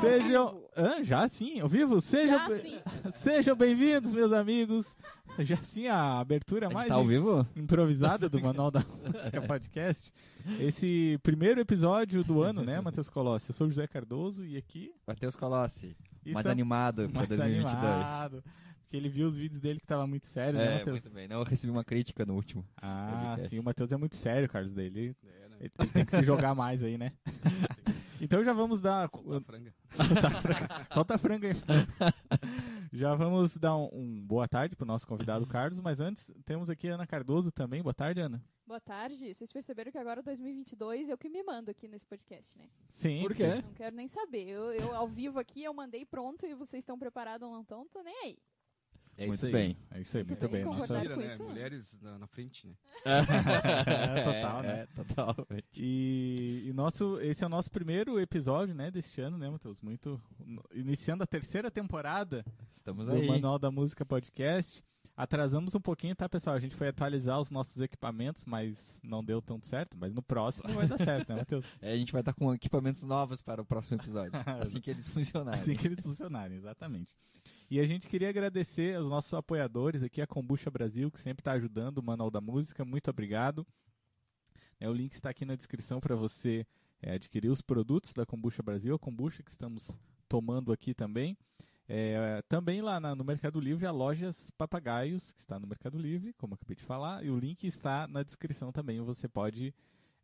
Sejam. Hã? já sim, ao vivo? Sejam, Já sim. Sejam bem-vindos, meus amigos. Já sim, a abertura A mais tá ao vivo? improvisada do Manual da Música Podcast. Esse primeiro episódio do ano, né, Matheus Colossi? Eu sou o José Cardoso e aqui. Matheus Colossi. mais estamos- animado pra mais 2022. animado. Porque ele viu os vídeos dele que tava muito sério, né, É, Matheus? muito bem. Não, eu recebi uma crítica no último. Ah, Podcast. sim, o Matheus é muito sério, Carlos dele. É, né? Ele, ele tem que se jogar mais aí, né? então já vamos dar. Soltar a franga. Solta a franga, solta a franga aí. Já vamos dar um, um boa tarde pro nosso convidado Carlos, mas antes temos aqui a Ana Cardoso também. Boa tarde, Ana. Boa tarde. Vocês perceberam que agora 2022 eu que me mando aqui nesse podcast, né? Sim. Por quê? Não quero nem saber. Eu, eu ao vivo aqui, eu mandei pronto e vocês estão preparados ou não estão, tô nem aí. É Muito isso aí. bem. É isso aí, Muito muito bem. bem, Nossa... Vira, né? isso? Mulheres na, na frente, né? É, total, né? É, totalmente. E, e nosso, esse é o nosso primeiro episódio, né, deste ano, né, Matheus? Muito. Iniciando a terceira temporada Estamos do aí. Manual da Música Podcast. Atrasamos um pouquinho, tá, pessoal? A gente foi atualizar os nossos equipamentos, mas não deu tanto certo. Mas no próximo vai dar certo, né, Matheus? É, a gente vai estar com equipamentos novos para o próximo episódio. assim que eles funcionarem. Assim que eles funcionarem, exatamente. E a gente queria agradecer aos nossos apoiadores aqui, a Combucha Brasil, que sempre está ajudando o Manual da Música. Muito obrigado. É, o link está aqui na descrição para você é, adquirir os produtos da Combucha Brasil, a kombucha que estamos tomando aqui também. É, também lá na- no Mercado Livre, a Lojas Papagaios, que está no Mercado Livre, como eu acabei de falar, e o link está na descrição também. Você pode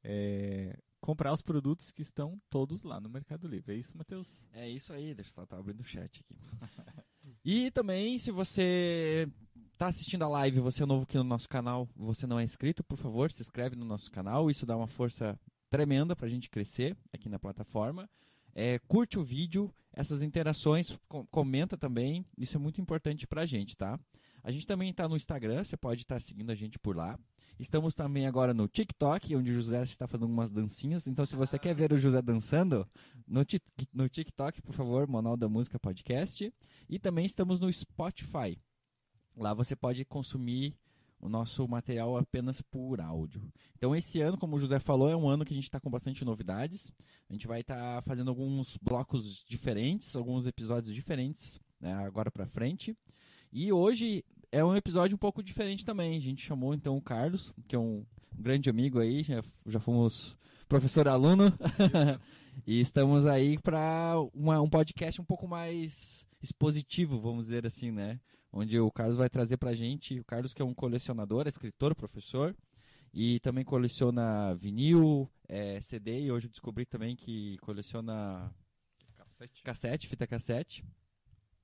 é, comprar os produtos que estão todos lá no Mercado Livre. É isso, Matheus? É isso aí, deixa eu só tá abrindo o chat aqui. e também, se você tá assistindo a live, você é novo aqui no nosso canal, você não é inscrito, por favor, se inscreve no nosso canal, isso dá uma força tremenda pra gente crescer aqui na plataforma. É, curte o vídeo, essas interações, com- comenta também, isso é muito importante pra gente, tá? A gente também tá no Instagram, você pode estar seguindo a gente por lá. Estamos também agora no TikTok, onde o José está fazendo umas dancinhas. Então, se você quer ver o José dançando, no, no TikTok, por favor, Manual da Música Podcast. E também estamos no Spotify. Lá você pode consumir o nosso material apenas por áudio. Então, esse ano, como o José falou, é um ano que a gente está com bastante novidades. A gente vai estar fazendo alguns blocos diferentes, alguns episódios diferentes né, agora para frente. E hoje é um episódio um pouco diferente também. A gente chamou então o Carlos, que é um grande amigo aí, já, já fomos professor e aluno. e estamos aí para um podcast um pouco mais expositivo, vamos dizer assim, né? Onde o Carlos vai trazer pra gente, o Carlos que é um colecionador, escritor, professor, e também coleciona vinil, é, CD, e hoje eu descobri também que coleciona Cassete. cassete, fita cassete.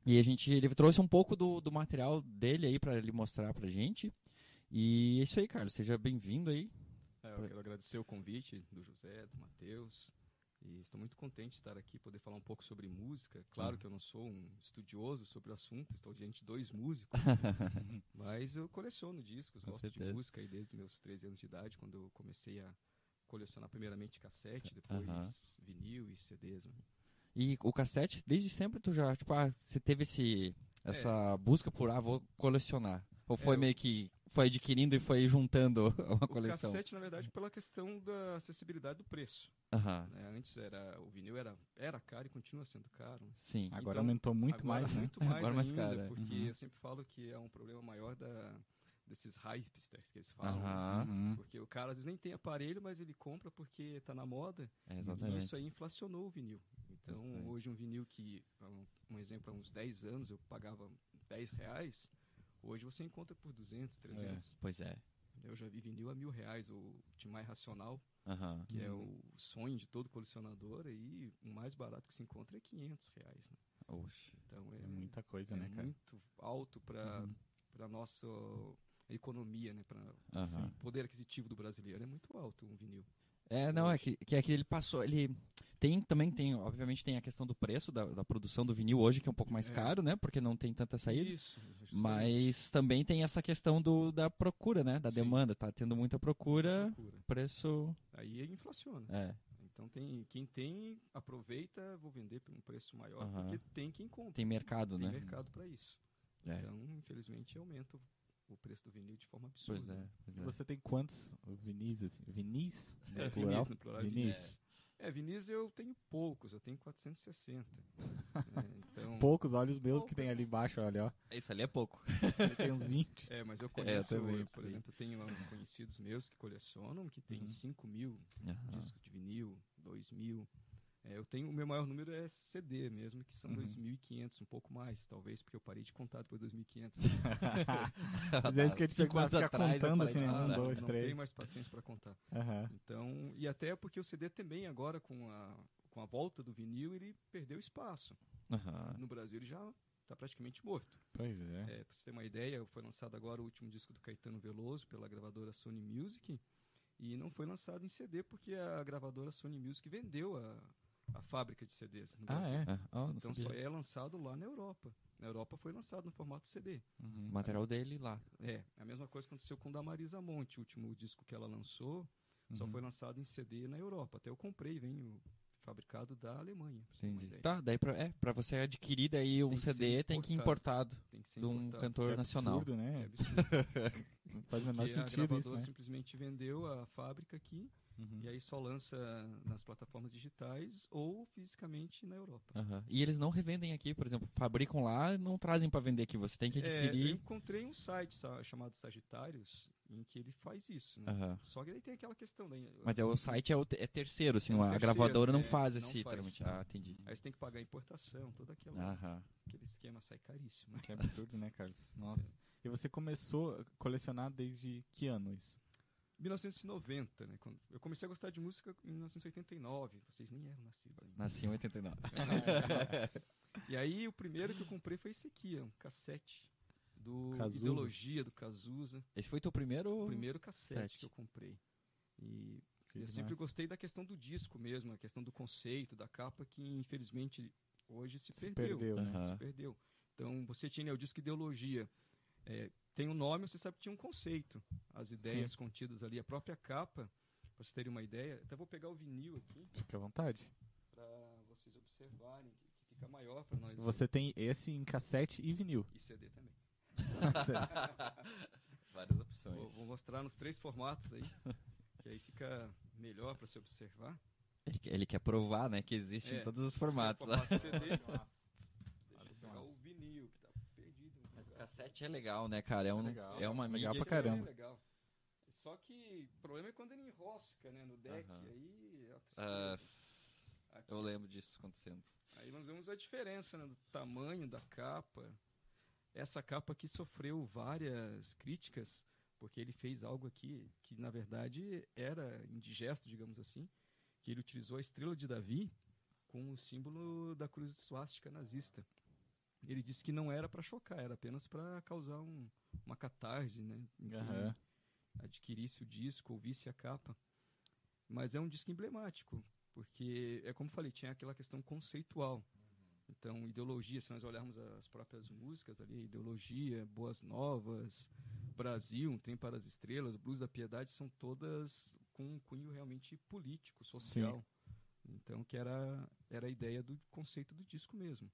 E a gente, ele trouxe um pouco do, do material dele aí para ele mostrar pra gente. E é isso aí, Carlos, seja bem-vindo aí. É, eu quero agradecer o convite do José, do Matheus. E estou muito contente de estar aqui, poder falar um pouco sobre música. Claro que eu não sou um estudioso sobre o assunto, estou diante de dois músicos. mas eu coleciono discos, Com gosto certeza. de música aí desde meus 13 anos de idade, quando eu comecei a colecionar primeiramente cassete, depois Aham. vinil e CDs. né? E o cassete, desde sempre tu já, tipo, ah, você teve esse, essa busca por, ah, vou colecionar. Ou foi É, meio que foi adquirindo e foi juntando uma coleção? O cassete, na verdade, pela questão da acessibilidade do preço. Aham, né? Antes era o vinil era, era caro e continua sendo caro. sim. Agora Então, aumentou muito Agora, mais, né? Muito mais Agora mais caro, é. porque Uhum. eu sempre falo que é um problema maior da, desses hipsters que eles falam. Aham, Uhum. Porque o cara às vezes nem tem aparelho, mas ele compra porque tá na moda. é, E exatamente. isso aí inflacionou o vinil. Então, Exatamente. hoje um vinil que, um, exemplo, há uns 10 anos eu pagava 10 reais, hoje você encontra por 200, 300. Pois é. Eu já vi vinil a mil reais, o Timai Racional, Aham. que é o sonho de todo colecionador, e o mais barato que se encontra é 500 reais. Né? Oxe. Então é, É muita coisa, é né, cara? muito alto para Uhum. para nossa economia, né? Para Aham. poder aquisitivo do brasileiro é muito alto um vinil. É, não, é que, que é que ele passou, ele tem também tem, obviamente tem a questão do preço da, da produção do vinil hoje que é um pouco mais É. caro, né? Porque não tem tanta saída. Isso. justamente. Mas também tem essa questão do, da procura, né? Da Sim. demanda. Tá tendo muita procura, Procura. preço. Aí inflaciona. É. Então tem quem tem aproveita, vou vender por um preço maior porque tem quem compra. Tem mercado, Tem né? mercado para isso. É. Então, infelizmente, aumenta o- preço do vinil de forma absurda. Pois é. pois é. Você tem quantos vinis, assim? Vinis? É, No plural? vinis, no plural, Vinis. É, vinis eu tenho poucos, eu tenho 460. né? Então, Poucos olhos meus que Poucos, tem ali né? embaixo, olha, ó. Isso ali é pouco. Ele tem uns 20. é, mas eu conheço, também, por por aí. exemplo, eu tenho conhecidos meus que colecionam, que tem Uhum. 5 mil Aham. discos de vinil, 2 mil. É, eu tenho, o meu maior número é CD mesmo, que são Uhum. 2.500, um pouco mais, talvez, porque eu parei de contar depois de 2.500. Às vezes que a gente Cinco fica anos atrás, eu contando assim, de contar. um, não, dois, não três. tenho mais paciência para contar. Aham. Então, e até porque o CD também agora com a com a volta do vinil, ele perdeu espaço. Aham. No Brasil ele já está praticamente morto. Pois é. É, pra você ter uma ideia, foi lançado agora o último disco do Caetano Veloso pela gravadora Sony Music e não foi lançado em CD porque a gravadora Sony Music vendeu a, a fábrica de CDs no Ah, Brasil. é? Ah, ó, não Então sabia. só é lançado lá na Europa. Na Europa foi lançado no formato CD. Uhum. O material dele lá. É, a mesma coisa aconteceu com o da Marisa Monte, o último disco que ela lançou, só Uhum. foi lançado em CD na Europa. Até eu comprei, vem o fabricado da Alemanha. Entendi. Tá, daí pra, é, pra você adquirir daí um Tem CD tem que ir importado Tem que ser de um importado. cantor Que nacional. absurdo, Que é né? absurdo. Não faz o menor Porque a sentido isso, né? simplesmente vendeu a fábrica aqui Uhum. e aí só lança nas plataformas digitais ou fisicamente na Europa. Aham. E eles não revendem aqui, por exemplo, fabricam lá e não trazem pra vender aqui. Você tem que É, eu adquirir. encontrei um site chamado Sagitários em que ele faz isso, né? Aham. Só que aí tem aquela questão daí. Mas é, o site é, o é terceiro, assim, É um não é- a terceiro, gravadora não é, faz não esse faz. trâmite. Ah, entendi. Aí você tem que pagar importação, todo aquela, aquele esquema sai caríssimo. né? Que absurdo, né, Carlos? Nossa. E você começou a colecionar desde que ano isso? 1990, né? Quando eu comecei a gostar de música em 1989. Vocês nem eram nascidos ainda. Nasci em 89. E aí o primeiro que eu comprei foi esse aqui, é um cassete do Cazuza. Ideologia do Cazuza. Esse foi teu primeiro. O primeiro cassete Sete. que eu comprei. E Que eu demais. sempre gostei da questão do disco mesmo, a questão do conceito, da capa, que infelizmente hoje se, Se perdeu. perdeu, né? Aham. Se perdeu. Então você tinha né, o disco Ideologia. É, tem um nome, você sabe que tinha um conceito. As ideias contidas ali, a própria capa, para vocês terem uma ideia. Até vou pegar o vinil aqui Fique à vontade. para vocês observarem, que, fica maior para nós. Você tem esse em cassete e vinil. E CD também. Várias opções. Vou, vou mostrar nos três formatos aí, que aí fica melhor para se observar. Ele, quer- ele quer provar, né, que existe É. em todos os formatos. Formato CD. 7 é legal, né, cara? É, um, é, legal. é uma legal pra é caramba. É legal. Só que o problema é quando ele enrosca, né, no deck. Aí. Uh, eu lembro disso acontecendo. Aí nós vemos a diferença né, do tamanho da capa. Essa capa aqui sofreu várias críticas, porque ele fez algo aqui que, na verdade, era indigesto, digamos assim, que ele utilizou a estrela de Davi com o símbolo da cruz suástica nazista. Ele disse que não era para chocar, era apenas para causar um- uma catarse, né? em quem Aham. adquirisse o disco, ouvisse a capa. Mas é um disco emblemático, porque, é como falei, tinha aquela questão conceitual. Então, ideologia, se nós olharmos as próprias músicas ali, ideologia, Boas Novas, Brasil, Um Trem para as Estrelas, Blues da Piedade, são todas com um cunho realmente político, social. Então, que era, era a ideia do conceito do disco mesmo.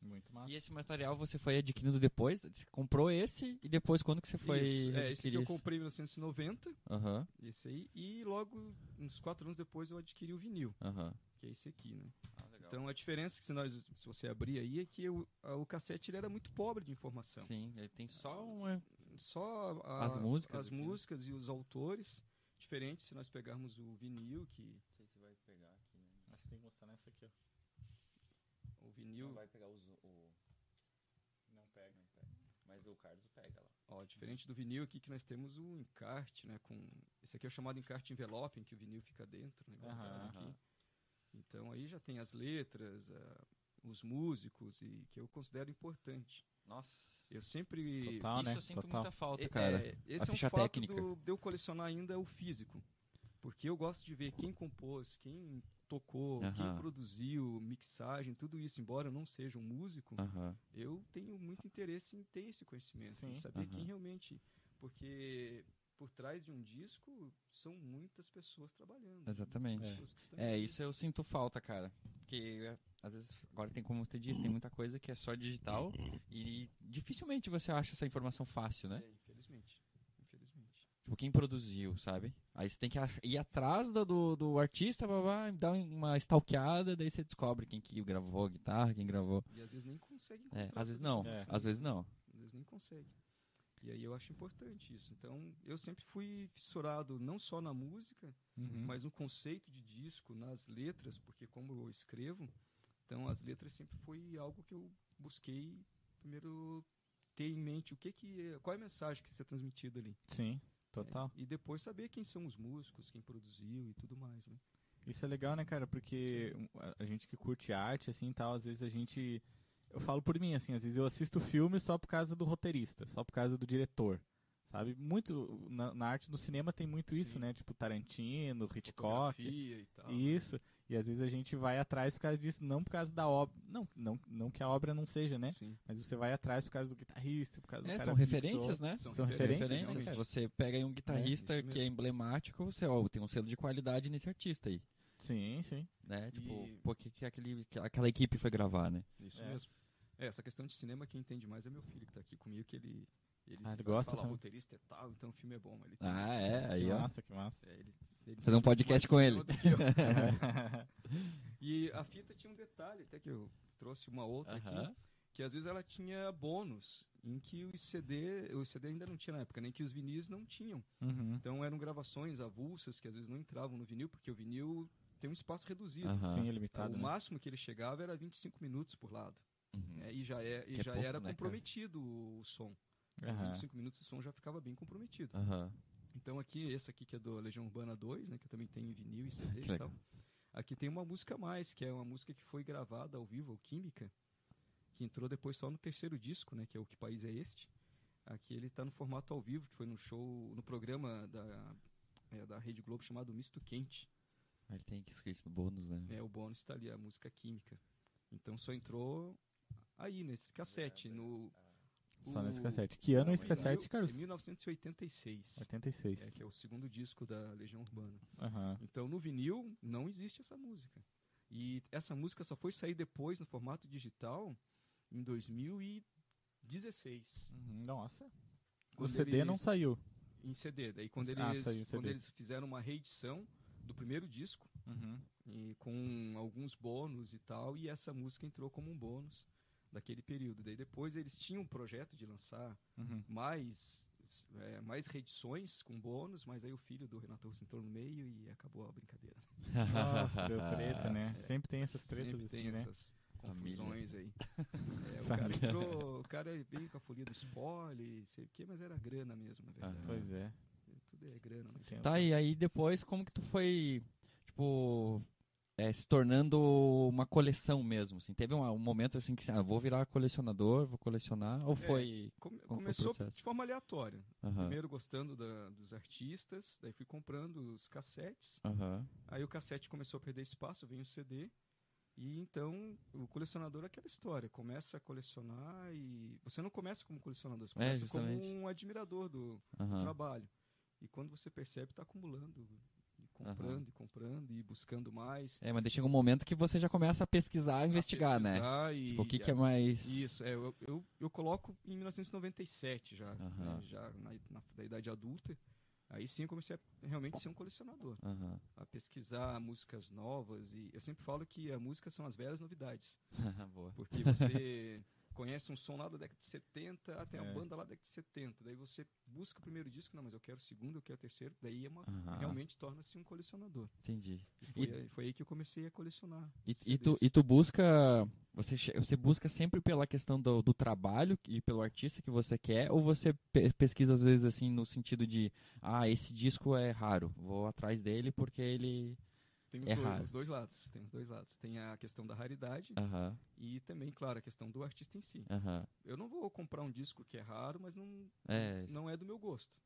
Muito massa. E esse material você foi adquirindo depois? Você comprou esse e depois quando que você foi Isso, é, esse que eu comprei em 1990, Aham, esse aí, e logo, uns quatro anos depois, eu adquiri o vinil, aham. que é esse aqui, né? Ah. Então a diferença que se, nós, se você abrir aí é que o, a- o cassete ele era muito pobre de informação. Sim, ele tem só uma... Só a- As músicas as né? músicas e os autores. Diferente se nós pegarmos o vinil, que Não sei se vai pegar aqui, né? Acho que tem que mostrar nessa aqui, ó. O vinil, pegar o... Não pega. Mas o Carlos pega lá. ó, diferente do vinil aqui que nós temos o encarte, né, com esse aqui é o chamado encarte envelope, em que o vinil fica dentro, né, Aham. aqui. Aham. Então aí já tem as letras, ah, os músicos e que eu considero importante. Nossa, Eu sempre Total, isso né? eu sinto Total. muita falta, É, cara. é, esse é ficha um fato técnica. do- de eu colecionar ainda o físico. Porque eu gosto de ver quem compôs, quem tocou, quem Aham. produziu, mixagem, tudo isso. Embora eu não seja um músico, Aham. eu tenho muito interesse em ter esse conhecimento, em Sim. saber quem Aham. realmente. Porque por trás de um disco são muitas pessoas trabalhando. Exatamente. pessoas É, ali. isso eu sinto falta, cara. Porque é, às vezes, agora tem como você disse, tem muita coisa que é só digital e dificilmente você acha essa informação fácil, né? É, infelizmente. Infelizmente. Tipo, quem produziu, sabe? Aí você tem que ir atrás do, do, do artista, blá, dar uma stalkeada, daí você descobre quem que gravou a guitarra, quem gravou. E às vezes nem consegue É, encontrar às vezes não, informações, às vezes não. Às vezes nem consegue. E aí eu acho importante isso. Então, eu sempre fui fissurado não só na música, Uhum. mas no conceito de disco, nas letras, porque como eu escrevo, então as letras sempre foi algo que eu busquei primeiro ter em mente o que que qual é a mensagem que ser transmitida ali. Sim, total. né? E depois saber quem são os músicos, quem produziu e tudo mais, né? Isso é legal, né, cara? Porque a- a gente que curte arte, assim, tal, às vezes a gente... Eu falo por mim, assim, às vezes eu assisto filme só por causa do roteirista, só por causa do diretor, sabe? Muito... Na, na arte do cinema tem muito isso, Sim. né? Tipo Tarantino, Hitchcock... Fotografia e tal. Isso. E às vezes a gente vai atrás por causa disso, não por causa da obra. Não, não, não que a obra não seja, né? Sim. Mas você vai atrás por causa do guitarrista, por causa do É, cara são que referências, mixou. né? São São referências. Você pega aí um guitarrista isso que é emblemático, você ó, tem um selo de qualidade nesse artista aí, Sim, sim. né? Tipo, E- por que, que aquele, que aquela equipe foi gravar, né? Isso É. mesmo. É, essa questão de cinema, quem entende mais é meu filho que tá aqui comigo, que ele. Ele, Ah, ele gosta falar, também. roteirista é tal, então o filme é bom. Ele tem- Ah, é, aí que ó. massa, que massa. É, ele- ele Fazer um podcast com ele. E a fita tinha um detalhe, até que eu trouxe uma outra Aham. aqui, que às vezes ela tinha bônus, em que o CD, o CD ainda não tinha na época, nem que os vinis não tinham. Uhum. Então eram gravações avulsas que às vezes não entravam no vinil, porque o vinil tem um espaço reduzido. Aham. Sim, é limitado. o né? máximo que ele chegava era 25 minutos por lado. Uhum. né? E já, é, e é já pouco, era né, cara? comprometido o som. Com Aham. 25 minutos o som já ficava bem comprometido. Aham. Então aqui, esse aqui que é do Legião Urbana 2, né, que eu também tenho em vinil e CD e tal. Aqui tem uma música a mais, que é uma música que foi gravada ao vivo, Química, que entrou depois só no terceiro disco, né, que é o Que País é Este. Aqui ele está no formato ao vivo, que foi no show, no programa da, é, da Rede Globo chamado Misto Quente. Ele tem que escrito no bônus, né? É, o bônus está ali, a música Química. Então só entrou aí, nesse cassete, no... Só nesse o- cassete. Que ano é esse cassete, Carlos? Em 1986. 86. É, que é o segundo disco da Legião Urbana. Aham. Então no vinil não existe essa música. E essa música só foi sair depois no formato digital em 2016. Uhum, Nossa. O Quando CD não eles- saiu. Em CD. Daí quando Ah, eles, saiu em quando CD. eles fizeram uma reedição do primeiro disco Uhum. e com alguns bônus e tal, e essa música entrou como um bônus daquele período. Daí depois eles tinham um projeto de lançar Uhum. mais é, mais reedições com bônus, mas aí o filho do Renato Russo entrou no meio e acabou a brincadeira. Nossa, deu treta, né? Sempre tem essas tretas Sempre assim, tem né? essas Família. confusões aí. É, o cara Família. entrou, o cara veio com a folia do spoiler, sei o quê, mas era grana mesmo, na verdade. Aham. Pois é. Tudo é grana, né? Tem Tá, e aí depois como que tu foi, tipo, é, se tornando uma coleção mesmo, assim? Teve um, um momento assim que, ah, vou virar colecionador, vou colecionar, ou foi... Come- Como foi começou processo? de forma aleatória. Aham, Primeiro gostando da- dos artistas, daí fui comprando os cassetes. aham, Aí o cassete começou a perder espaço, veio o CD. E então o colecionador é aquela história, começa a colecionar e você não começa como colecionador, você É, começa como justamente. um admirador do, do aham. trabalho. E quando você percebe, está acumulando, comprando, e comprando, e buscando mais. É, mas daí chega um momento que você já começa a pesquisar, a investigar, né? pesquisar E, Tipo, o que, que é mais... Isso, é, eu, eu, eu coloco em 1997 já, Aham. né, já na, na- da idade adulta. Aí sim eu comecei a realmente ser um colecionador, Aham. a pesquisar músicas novas. E eu sempre falo que a música são as velhas novidades. Boa. Porque você conhece um som lá da década de 70, até uma É. banda lá da década de 70. Daí você busca o primeiro disco, não, mas eu quero o segundo, eu quero o terceiro. Daí é uma, realmente torna-se um colecionador. Entendi. E foi, aí, foi aí que eu comecei a colecionar. E, e, tu, e tu busca. Você, você busca sempre pela questão do, do trabalho e pelo artista que você quer, ou você pe- pesquisa às vezes assim no sentido de ah, esse disco é raro, vou atrás dele porque ele. Tem os, É dois, os dois lados. Tem os dois lados. Tem a questão da raridade Aham, e também, claro, a questão do artista em si. aham. Eu não vou comprar um disco que é raro, mas não É, não é do meu gosto.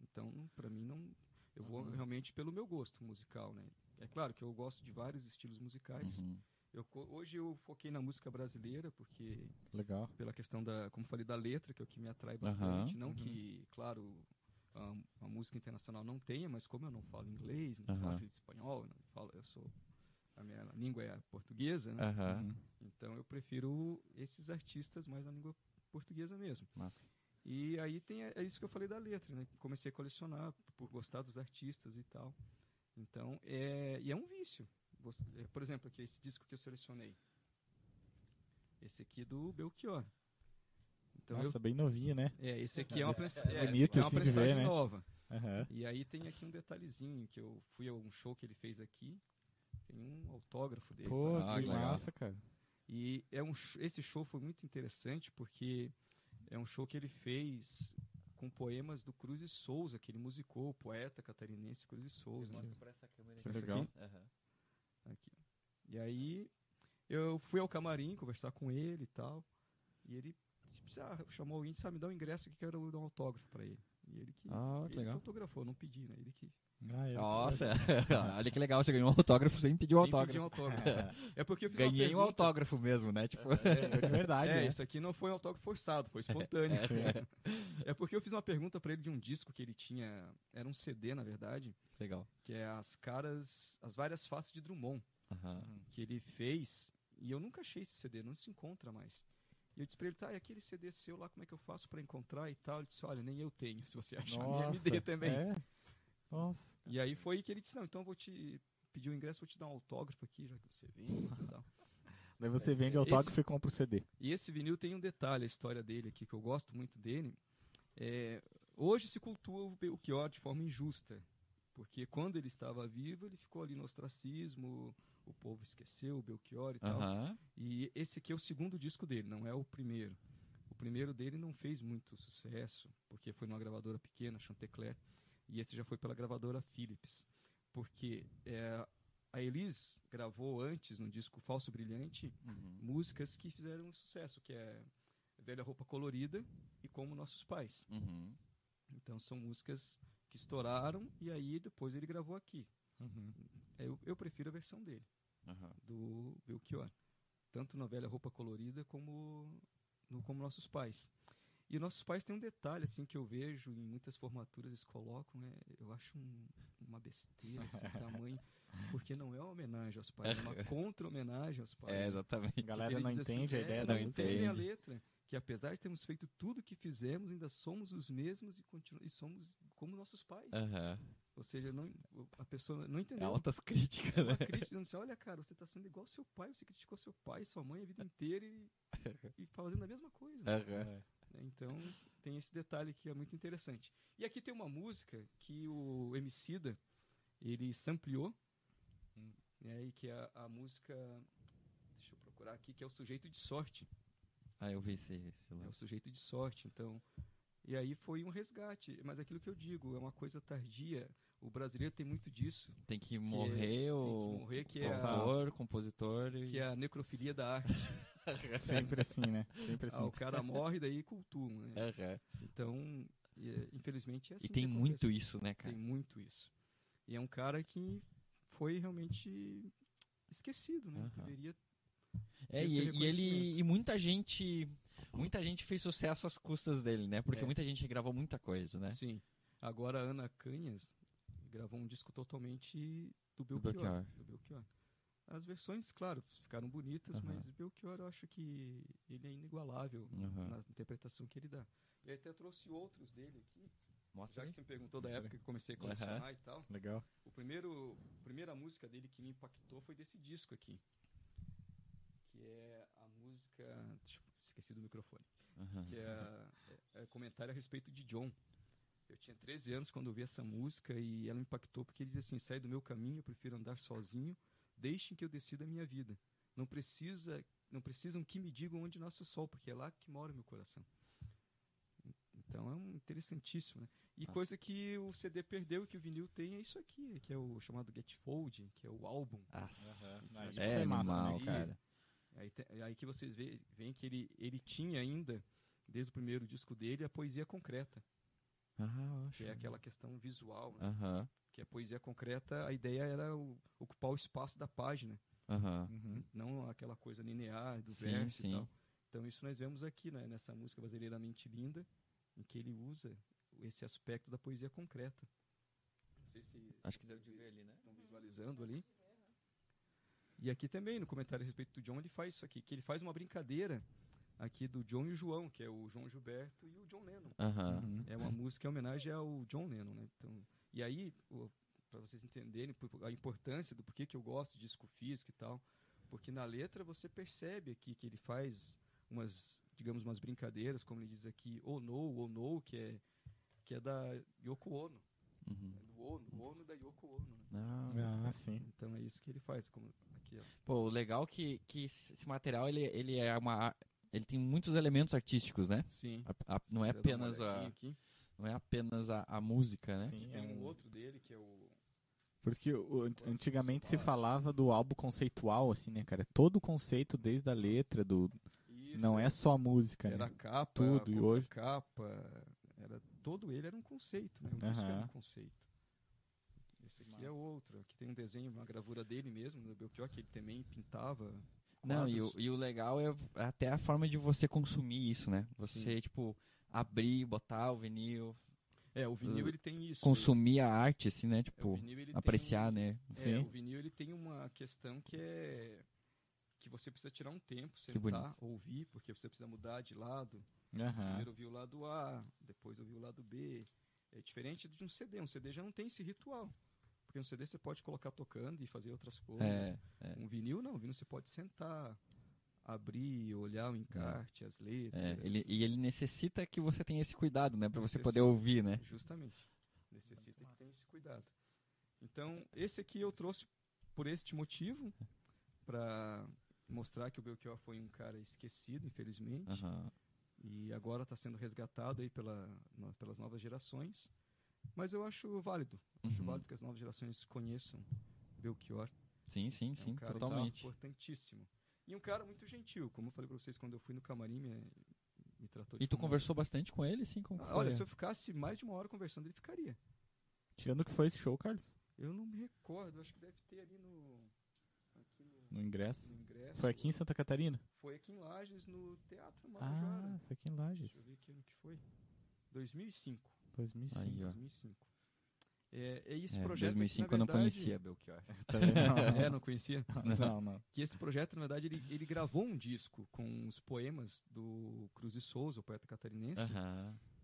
Então, pra mim não eu vou Uhum. realmente pelo meu gosto musical, né? É claro que eu gosto de vários estilos musicais. uhum, Eu hoje eu foquei na música brasileira porque Legal. pela questão da, como falei, da letra, que é o que me atrai bastante. Não uhum. que, claro, a, a música internacional não tenha, mas como eu não falo inglês, não falo espanhol, não falo, eu sou a minha língua é a portuguesa, né? Uhum. Então eu prefiro esses artistas mais na língua portuguesa mesmo. Massa. E aí tem é isso que eu falei da letra, né? Comecei a colecionar por gostar dos artistas e tal. Então, é, e é um vício. É, Por exemplo, aqui esse disco que eu selecionei. Esse aqui do Belchior. Então eu Nossa, bem novinho, né? é, esse aqui é uma, prens- É é, bonito é uma assim prensagem ver, né? nova. Aham. E aí tem aqui um detalhezinho, que eu fui a um show que ele fez aqui, tem um autógrafo dele. Pô, Ah, que legal. massa, cara. E é um, sh- esse show foi muito interessante porque é um show que ele fez com poemas do Cruz e Souza, que ele musicou, o poeta catarinense Cruz e Souza. né? Que Essa legal. aqui? Aqui. E aí eu fui ao camarim conversar com ele e tal. E ele disse, ah, chamou alguém e disse, ah, me dá um ingresso que quero dar um autógrafo pra ele. E ele que, Ah, que ele que autografou, não pedi, né? Ele que Ah, eu- Nossa, olha que legal, você ganhou um autógrafo sem pedir um sem pedir autógrafo. um autógrafo. É porque eu fiz Ganhei um autógrafo mesmo, né? Tipo, É, de verdade, É, né? isso aqui não foi um autógrafo forçado, foi espontâneo. É porque eu fiz uma pergunta pra ele de um disco que ele tinha, era um CD, na verdade, legal. que é as caras, as várias faces de Drummond, Aham. que ele fez, e eu nunca achei esse CD, não se encontra mais. E eu disse pra ele, tá, e aquele CD seu lá, como é que eu faço pra encontrar e tal? Ele disse, olha, nem eu tenho, se você achar, me Nossa, dê também. É? Nossa. E aí foi que ele disse, não, então eu vou te pedir o ingresso, vou te dar um autógrafo aqui, já que você vem e tal. Daí você vende autógrafo e compra o CD. E esse vinil tem um detalhe, a história dele aqui, que eu gosto muito dele. É, hoje se cultua o Belchior de forma injusta, porque quando ele estava vivo, ele ficou ali no ostracismo, o povo esqueceu o Belchior e tal. E esse aqui é o segundo disco dele, não é o primeiro. O primeiro dele não fez muito sucesso, porque foi numa gravadora pequena, Chantecler, e esse já foi pela gravadora Philips. Porque é, a Elis gravou antes, no disco Falso Brilhante, Uhum. músicas que fizeram sucesso, que é Velha Roupa Colorida e Como Nossos Pais. Uhum. Então são músicas que estouraram e aí depois ele gravou aqui. Eu, eu prefiro a versão dele, Aham. do Belchior. Tanto na Velha Roupa Colorida como no Como Nossos Pais. E Nossos Pais tem um detalhe assim que eu vejo em muitas formaturas eles colocam, é, eu acho um- uma besteira esse tamanho, porque não é uma homenagem aos pais, é uma contra-homenagem aos pais. É, exatamente. A galera não diz assim, entende a é, ideia não da música. entende. a letra. Que apesar de termos feito tudo que fizemos, ainda somos os mesmos e, continu e somos como nossos pais. Aham. Ou seja, não, a pessoa não É entendeu. altas críticas, É uma né? crítica dizendo assim, olha cara, você está sendo igual ao seu pai, você criticou seu pai, sua mãe a vida inteira e, e fazendo a mesma coisa. É. né? Então tem esse detalhe que é muito interessante. E aqui tem uma música que o Emicida, ele sampleou, Hum. né, e que é a, a música, deixa eu procurar aqui, que é o Sujeito de Sorte. Ah, eu vi esse, esse É o sujeito de sorte, então. E aí foi um resgate. Mas aquilo que eu digo, é uma coisa tardia. O brasileiro tem muito disso. Tem que que morrer é- tem o que morrer, que é, a, autor, compositor e... que é a necrofilia da arte. Sempre assim, né? Sempre assim. Ah, o cara morre, daí cultua. Né? Aham. Então, é, infelizmente é assim E tem que muito isso, né, cara? Tem muito isso. E é um cara que foi realmente esquecido, né? Aham. Deveria É, e, e ele e muita gente muita gente fez sucesso às custas dele, né? Porque É. muita gente gravou muita coisa, né? Sim. Agora a Ana Canhas gravou um disco totalmente do Do Belchior. Do Belchior. As versões, claro, ficaram bonitas, Aham. mas o Belchior eu acho que ele é inigualável Aham. na interpretação que ele dá. E até trouxe outros dele aqui, Mostra já aí. que você me perguntou da Mostra época que comecei a colecionar e tal. Legal. O primeiro, a primeira música dele que me impactou foi desse disco aqui. Que é a música. Deixa eu, esqueci do microfone que é, é, é comentário a respeito de John. Eu tinha 13 anos quando ouvi essa música e ela me impactou porque ele diz assim: sai do meu caminho, eu prefiro andar sozinho, deixem que eu decida a minha vida. Não precisa, não precisam que me digam onde nasce o sol, porque é lá que mora o meu coração. Então é um interessantíssimo, né? E Ah. coisa que o CD perdeu e que o vinil tem é isso aqui, que é o chamado Getfold, que é o álbum. Ah, isso é, é animal, né? cara. Aí, aí que vocês veem que ele, ele tinha ainda, desde o primeiro disco dele, a poesia concreta, Ah, acho. que é aquela questão visual, né? Aham. que a poesia concreta, a ideia era o- ocupar o espaço da página. Uhum. não aquela coisa linear do Sim, verso sim. e tal. Então isso nós vemos aqui, né, nessa música Brasileiramente Linda, em que ele usa esse aspecto da poesia concreta. Não sei se Acho que ver ali, né? estão visualizando ali. E aqui também, no comentário a respeito do John, ele faz isso aqui, que ele faz uma brincadeira aqui do John e o João, que é o João Gilberto e o John Lennon. Uhum. É uma música em homenagem ao John Lennon, né? Então, e aí, para vocês entenderem a importância do porquê que eu gosto de disco físico e tal, porque na letra você percebe aqui que ele faz umas, digamos, umas brincadeiras, como ele diz aqui, oh no, oh no, que é que é da Yoko Ono, Uhum. é do Ono, Ono da Yoko Ono, né? Ah, Ah, sim. Então é isso que ele faz, como aqui, ó. Pô, o legal que, que esse material ele, ele é uma ele tem muitos elementos artísticos, né? Sim. A- a- não é apenas a não é apenas a, a música, né? Sim, é Tem um um- outro dele que é o Por isso que o- antigamente se falava do álbum conceitual, assim, né, cara? Todo o conceito, desde a letra, do Isso, não é só a música, Era a né? capa, Tudo, e hoje- capa, era todo ele era um conceito, né? O disco era um conceito. Esse aqui é Massa. outro, aqui tem um desenho, uma gravura dele mesmo, do Belchior, que ele também pintava. Não, e o, e o legal é até a forma de você consumir isso, né? Você, tipo, abrir, botar o vinil, É, o vinil uh, ele tem isso. consumir a arte, assim, né? É, Tipo, vinil, ele tem apreciar, um- né? É, Sim. o vinil ele tem uma questão que é que você precisa tirar um tempo, sentar, ouvir, porque você precisa mudar de lado. Aham. Primeiro ouvir o lado A, depois ouvir o lado B. É diferente de um CD. Um CD já não tem esse ritual. Porque um CD você pode colocar tocando e fazer outras coisas. É, é. Um vinil não. Um vinil você pode sentar, abrir, olhar o encarte, as letras. É, ele, e ele necessita que você tenha esse cuidado, né? Pra você poder ouvir, né? Justamente. Necessita que tenha esse cuidado. Então, esse aqui eu trouxe por este motivo, para mostrar que o Belchior foi um cara esquecido, infelizmente. E agora está sendo resgatado aí pela, no- pelas novas gerações. Mas eu acho válido. Acho Uhum. válido que as novas gerações conheçam Belchior. Sim, sim, é sim, um cara totalmente. importantíssimo. E um cara muito gentil. Como eu falei para vocês quando eu fui no camarim, me, me tratou de E tu conversou bastante com ele, sim? Como que Ah, Olha, se eu ficasse mais de uma hora conversando, ele ficaria. Tirando o que foi esse show, Carlos? Eu não me recordo, acho que deve ter ali no. No, No ingresso. no ingresso. Foi aqui em Santa Catarina? Foi aqui em Lages, no Teatro Ah, Marajara. foi aqui em Lages. Deixa eu ver aqui no que foi. 2005. 2005. Aí, ó. 2005. É, é esse É, projeto aqui, 2005 na eu não verdade- conhecia Belchior. Também não. É, não conhecia? não, não. Que esse projeto, na verdade, ele, ele gravou um disco com os poemas do Cruz de Souza, o poeta catarinense,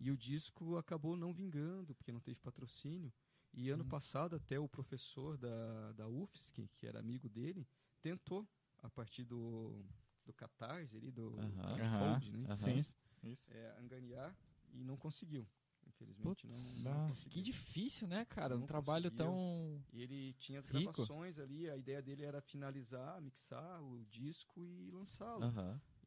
e o disco acabou não vingando, porque não teve patrocínio. E ano Hum. passado, até o professor da, da UFSC, que era amigo dele, tentou, a partir do, do Catarse, ali, do Aham. crowdfunding, né? Aham. Sim. Isso. É, angariar e não conseguiu. Infelizmente, não, não conseguiu. Que difícil, né, cara? Um Não trabalho conseguiu. tão. E ele tinha as Rico. gravações ali, a ideia dele era finalizar, mixar o disco e lançá-lo.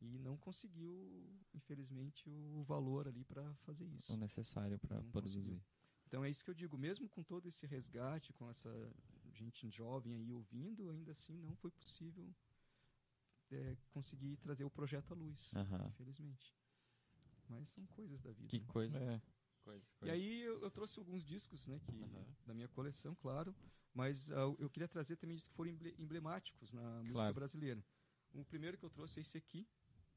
E não conseguiu, infelizmente, o valor ali para fazer isso. O necessário pra Não produzir. conseguiu. Então é isso que eu digo, mesmo com todo esse resgate, com essa gente jovem aí ouvindo, ainda assim não foi possível é, conseguir trazer o projeto à luz, infelizmente. Mas são coisas da vida. Que né? coisa. É. coisa, E aí eu, eu trouxe alguns discos, né, que, Aham. da minha coleção, claro, mas ah, eu queria trazer também discos que foram emble- emblemáticos na música Claro. brasileira. O primeiro que eu trouxe é esse aqui,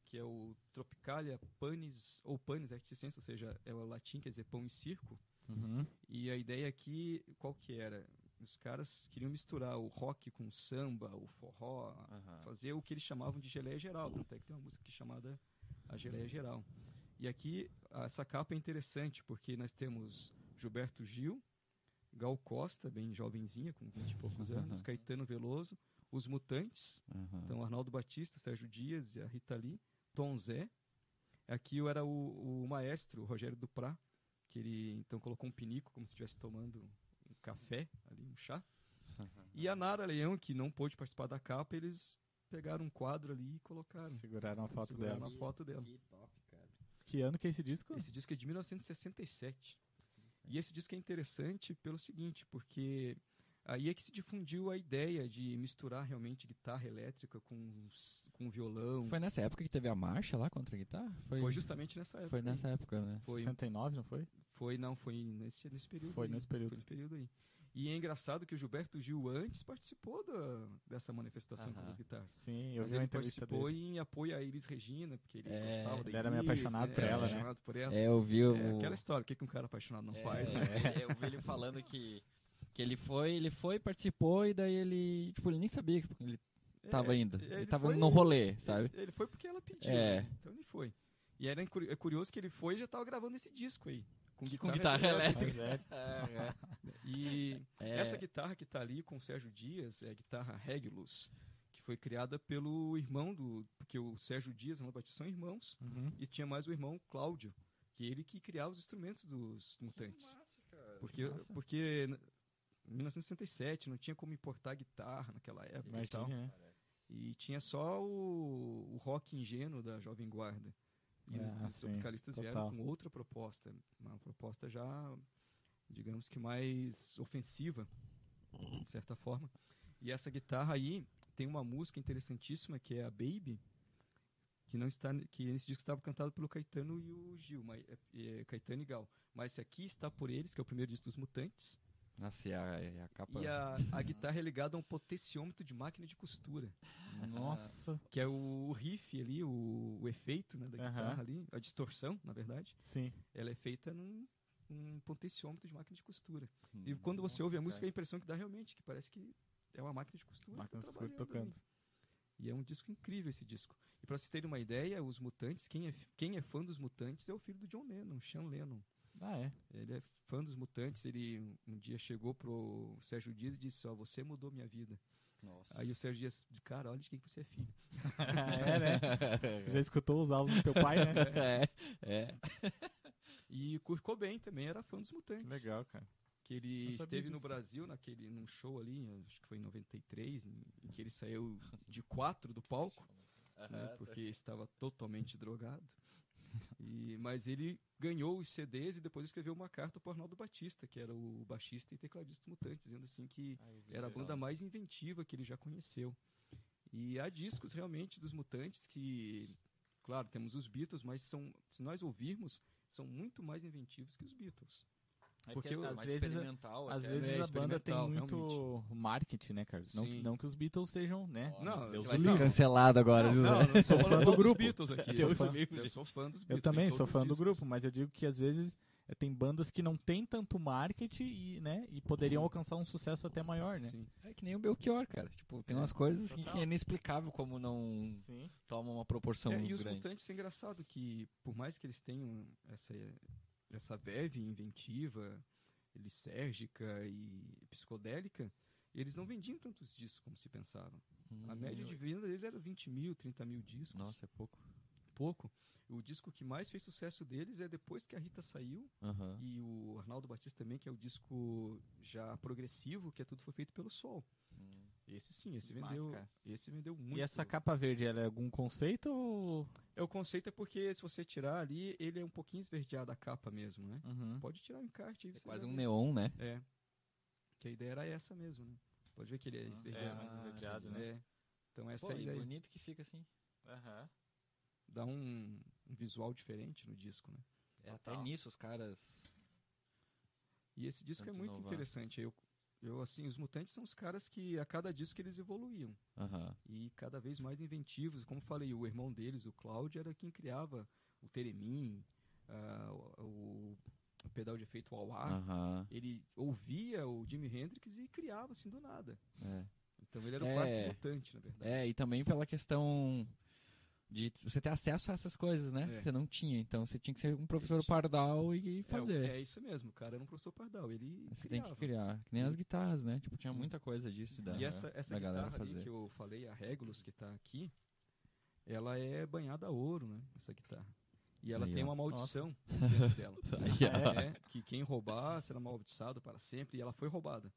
que é o Tropicalia Panis, ou Panis Articense, ou seja, é o latim, quer dizer pão e circo. Uhum. E a ideia aqui, qual que era? Os caras queriam misturar o rock com o samba, o forró, Aham. fazer o que eles chamavam de geleia geral. Tanto é que tem uma música aqui chamada A Geleia Geral. E aqui, essa capa é interessante, porque nós temos Gilberto Gil, Gal Costa, bem jovenzinha, com 20 e poucos anos, Caetano Veloso, Os Mutantes, Aham. então Arnaldo Batista, Sérgio Dias e a Rita Lee, Tom Zé. Aqui eu era o, o maestro, o Rogério Duprá, que ele então colocou um pinico, como se estivesse tomando um café ali, um chá. E a Nara Leão, que não pôde participar da capa, eles pegaram um quadro ali e colocaram. Seguraram a foto seguraram dela. a foto dela. Que top. Que ano que é esse disco? Esse disco é de 1967. E esse disco é interessante pelo seguinte, porque aí é que se difundiu a ideia de misturar realmente guitarra elétrica com, com violão. Foi nessa época que teve a marcha lá contra a guitarra? Foi, justamente nessa época. Foi aí. nessa época, né? Foi, 69, não foi? foi não, foi nesse, nesse período Foi aí. nesse período. Foi nesse período aí. E é engraçado que o Gilberto Gil antes participou da, dessa manifestação com as guitarras. Sim, eu Mas vi uma ele entrevista participou dele. em apoio a Iris Regina, porque ele É, gostava da ele era meio apaixonado né? por Era ela, né? apaixonado por ela. É, eu vi o. É aquela história, o que, que um cara apaixonado não É, faz, né? eu vi ele falando que, que ele foi, ele foi, participou e daí ele, tipo, ele nem sabia que ele tava É, indo. ele Ele tava foi- no rolê, sabe? Ele, ele foi porque ela pediu. É. né? Então ele foi. E era é curioso que ele foi e já tava gravando esse disco aí. Com guitarra, guitarra Mas é, E É. essa guitarra que tá ali com o Sérgio Dias é a guitarra Regulus, que foi criada pelo irmão do. Porque o Sérgio Dias e o Ana Batista são irmãos. Uhum. E tinha mais o irmão Cláudio, que ele que criava os instrumentos dos mutantes. Porque, massa. porque em 1967 não tinha como importar guitarra naquela época e tal. Imagina, né? E tinha só o, o rock ingênuo da Jovem Guarda. E os- Ah, os tropicalistas vieram com outra proposta. Uma proposta já, digamos que mais ofensiva, de certa forma. E essa guitarra aí tem uma música interessantíssima que é a Baby, que não está que nesse disco estava cantado pelo Caetano e o Gil, mas, é, é, Caetano e Gal. Mas esse aqui está por eles, que é o primeiro disco dos Mutantes. Nossa, e a, a capa. E a, a guitarra é ligada a um potenciômetro de máquina de costura Nossa, que é o riff ali, o, o efeito né, da guitarra ali, a distorção, na verdade, sim. ela é feita num, num potenciômetro de máquina de costura. Hum, E quando você ouve a música, a cara. impressão que dá realmente, que parece que é uma máquina de costura. que Máquina tá de costura tocando. ali. E é um disco incrível esse disco. E pra vocês terem uma ideia, os Mutantes, quem é, quem é fã dos Mutantes é o filho do John Lennon, Sean Lennon. Ah, é. Ele é fã dos Mutantes, ele um- dia chegou pro Sérgio Dias e disse, ó, você mudou minha vida. Nossa. Aí o Sérgio Dias, cara, olha de quem que você é filho. é, né? Você já escutou os álbuns do teu pai, né? é, é. E Kurt Cobain também era fã dos Mutantes. Legal, cara. Que ele esteve no disso. Brasil naquele, num show ali, acho que foi em 93, em, em que ele saiu de quatro do palco, né, porque estava totalmente drogado. E, mas ele ganhou os CDs e depois escreveu uma carta para Arnaldo Batista, que era o baixista e tecladista dos Mutantes, dizendo assim que era a banda mais inventiva que ele já conheceu. E há discos realmente dos Mutantes que, claro, temos os Beatles, mas são, se nós ouvirmos, são muito mais inventivos que os Beatles. Porque às mais vezes, experimental às vezes é, a banda tem muito marketing, né, cara? Não, Sim. não que os Beatles sejam, né? Não, Deus você o vai livre. ser Cancelado agora, não, José. não, não sou Sou fã do dos grupo. Beatles aqui. Sou Eu, fã. eu sou fã dos Eu Beatles. também tem sou fã os do discos. grupo, mas eu digo que às vezes eh, tem bandas que não tem tanto marketing e, né, e poderiam alcançar um sucesso até maior, né? Sim. É que nem o Belchior, cara. Tipo, tem É, umas coisas total. que é inexplicável como não Sim. toma uma proporção É, e os grande. mutantes é engraçado que, por mais que eles tenham essa, essa verve inventiva, lisérgica e psicodélica, eles não vendiam tantos discos como se pensava. A Hum. média de venda deles era 20 mil, 30 mil discos. Nossa, é pouco. pouco. O disco que mais fez sucesso deles é depois que a Rita saiu Aham. e o Arnaldo Batista também, que é o disco já progressivo, que é tudo foi feito pelo Sol. Esse sim, esse vendeu, esse vendeu muito. E essa capa verde, ela é algum conceito ou... É o conceito é porque se você tirar ali, ele é um pouquinho esverdeado a capa mesmo, né? Uhum. Pode tirar o encarte aí, É você quase um ver. neon, né? É. Que a ideia era essa mesmo, né? Pode ver que ele é esverdeado. mais esverdeado, né? É. Então essa Pô, é a ideia. bonito que fica assim. Aham. Dá um, um visual diferente no disco, né? É, até nisso os caras. E esse disco é Tanto muito inovar. interessante. Eu, eu, assim, os Mutantes são os caras que a cada disco eles evoluíam. Aham. E cada vez mais inventivos. Como falei, o irmão deles, o Cláudio, era quem criava o Teremin, ah, o, o pedal de efeito ao ar. Aham. Ele ouvia o Jimi Hendrix e criava assim do nada. É. Então ele era o É. quarto mutante, na verdade. É, e também pela questão de você ter acesso a essas coisas, né? É. Você não tinha, então você tinha que ser um professor pardal e É, fazer. É, isso mesmo, o cara era um professor Pardal. Ele Você tem criava. que criar, que nem as guitarras, né? Tipo, tinha Sim. muita coisa disso da, E essa, essa da galera fazer. que eu falei, a Regulus, que tá aqui, ela é banhada a ouro, né? Essa guitarra. E ela Aí, tem uma maldição dentro dela. Aí. É, que quem roubar será amaldiçado para sempre. E ela foi roubada.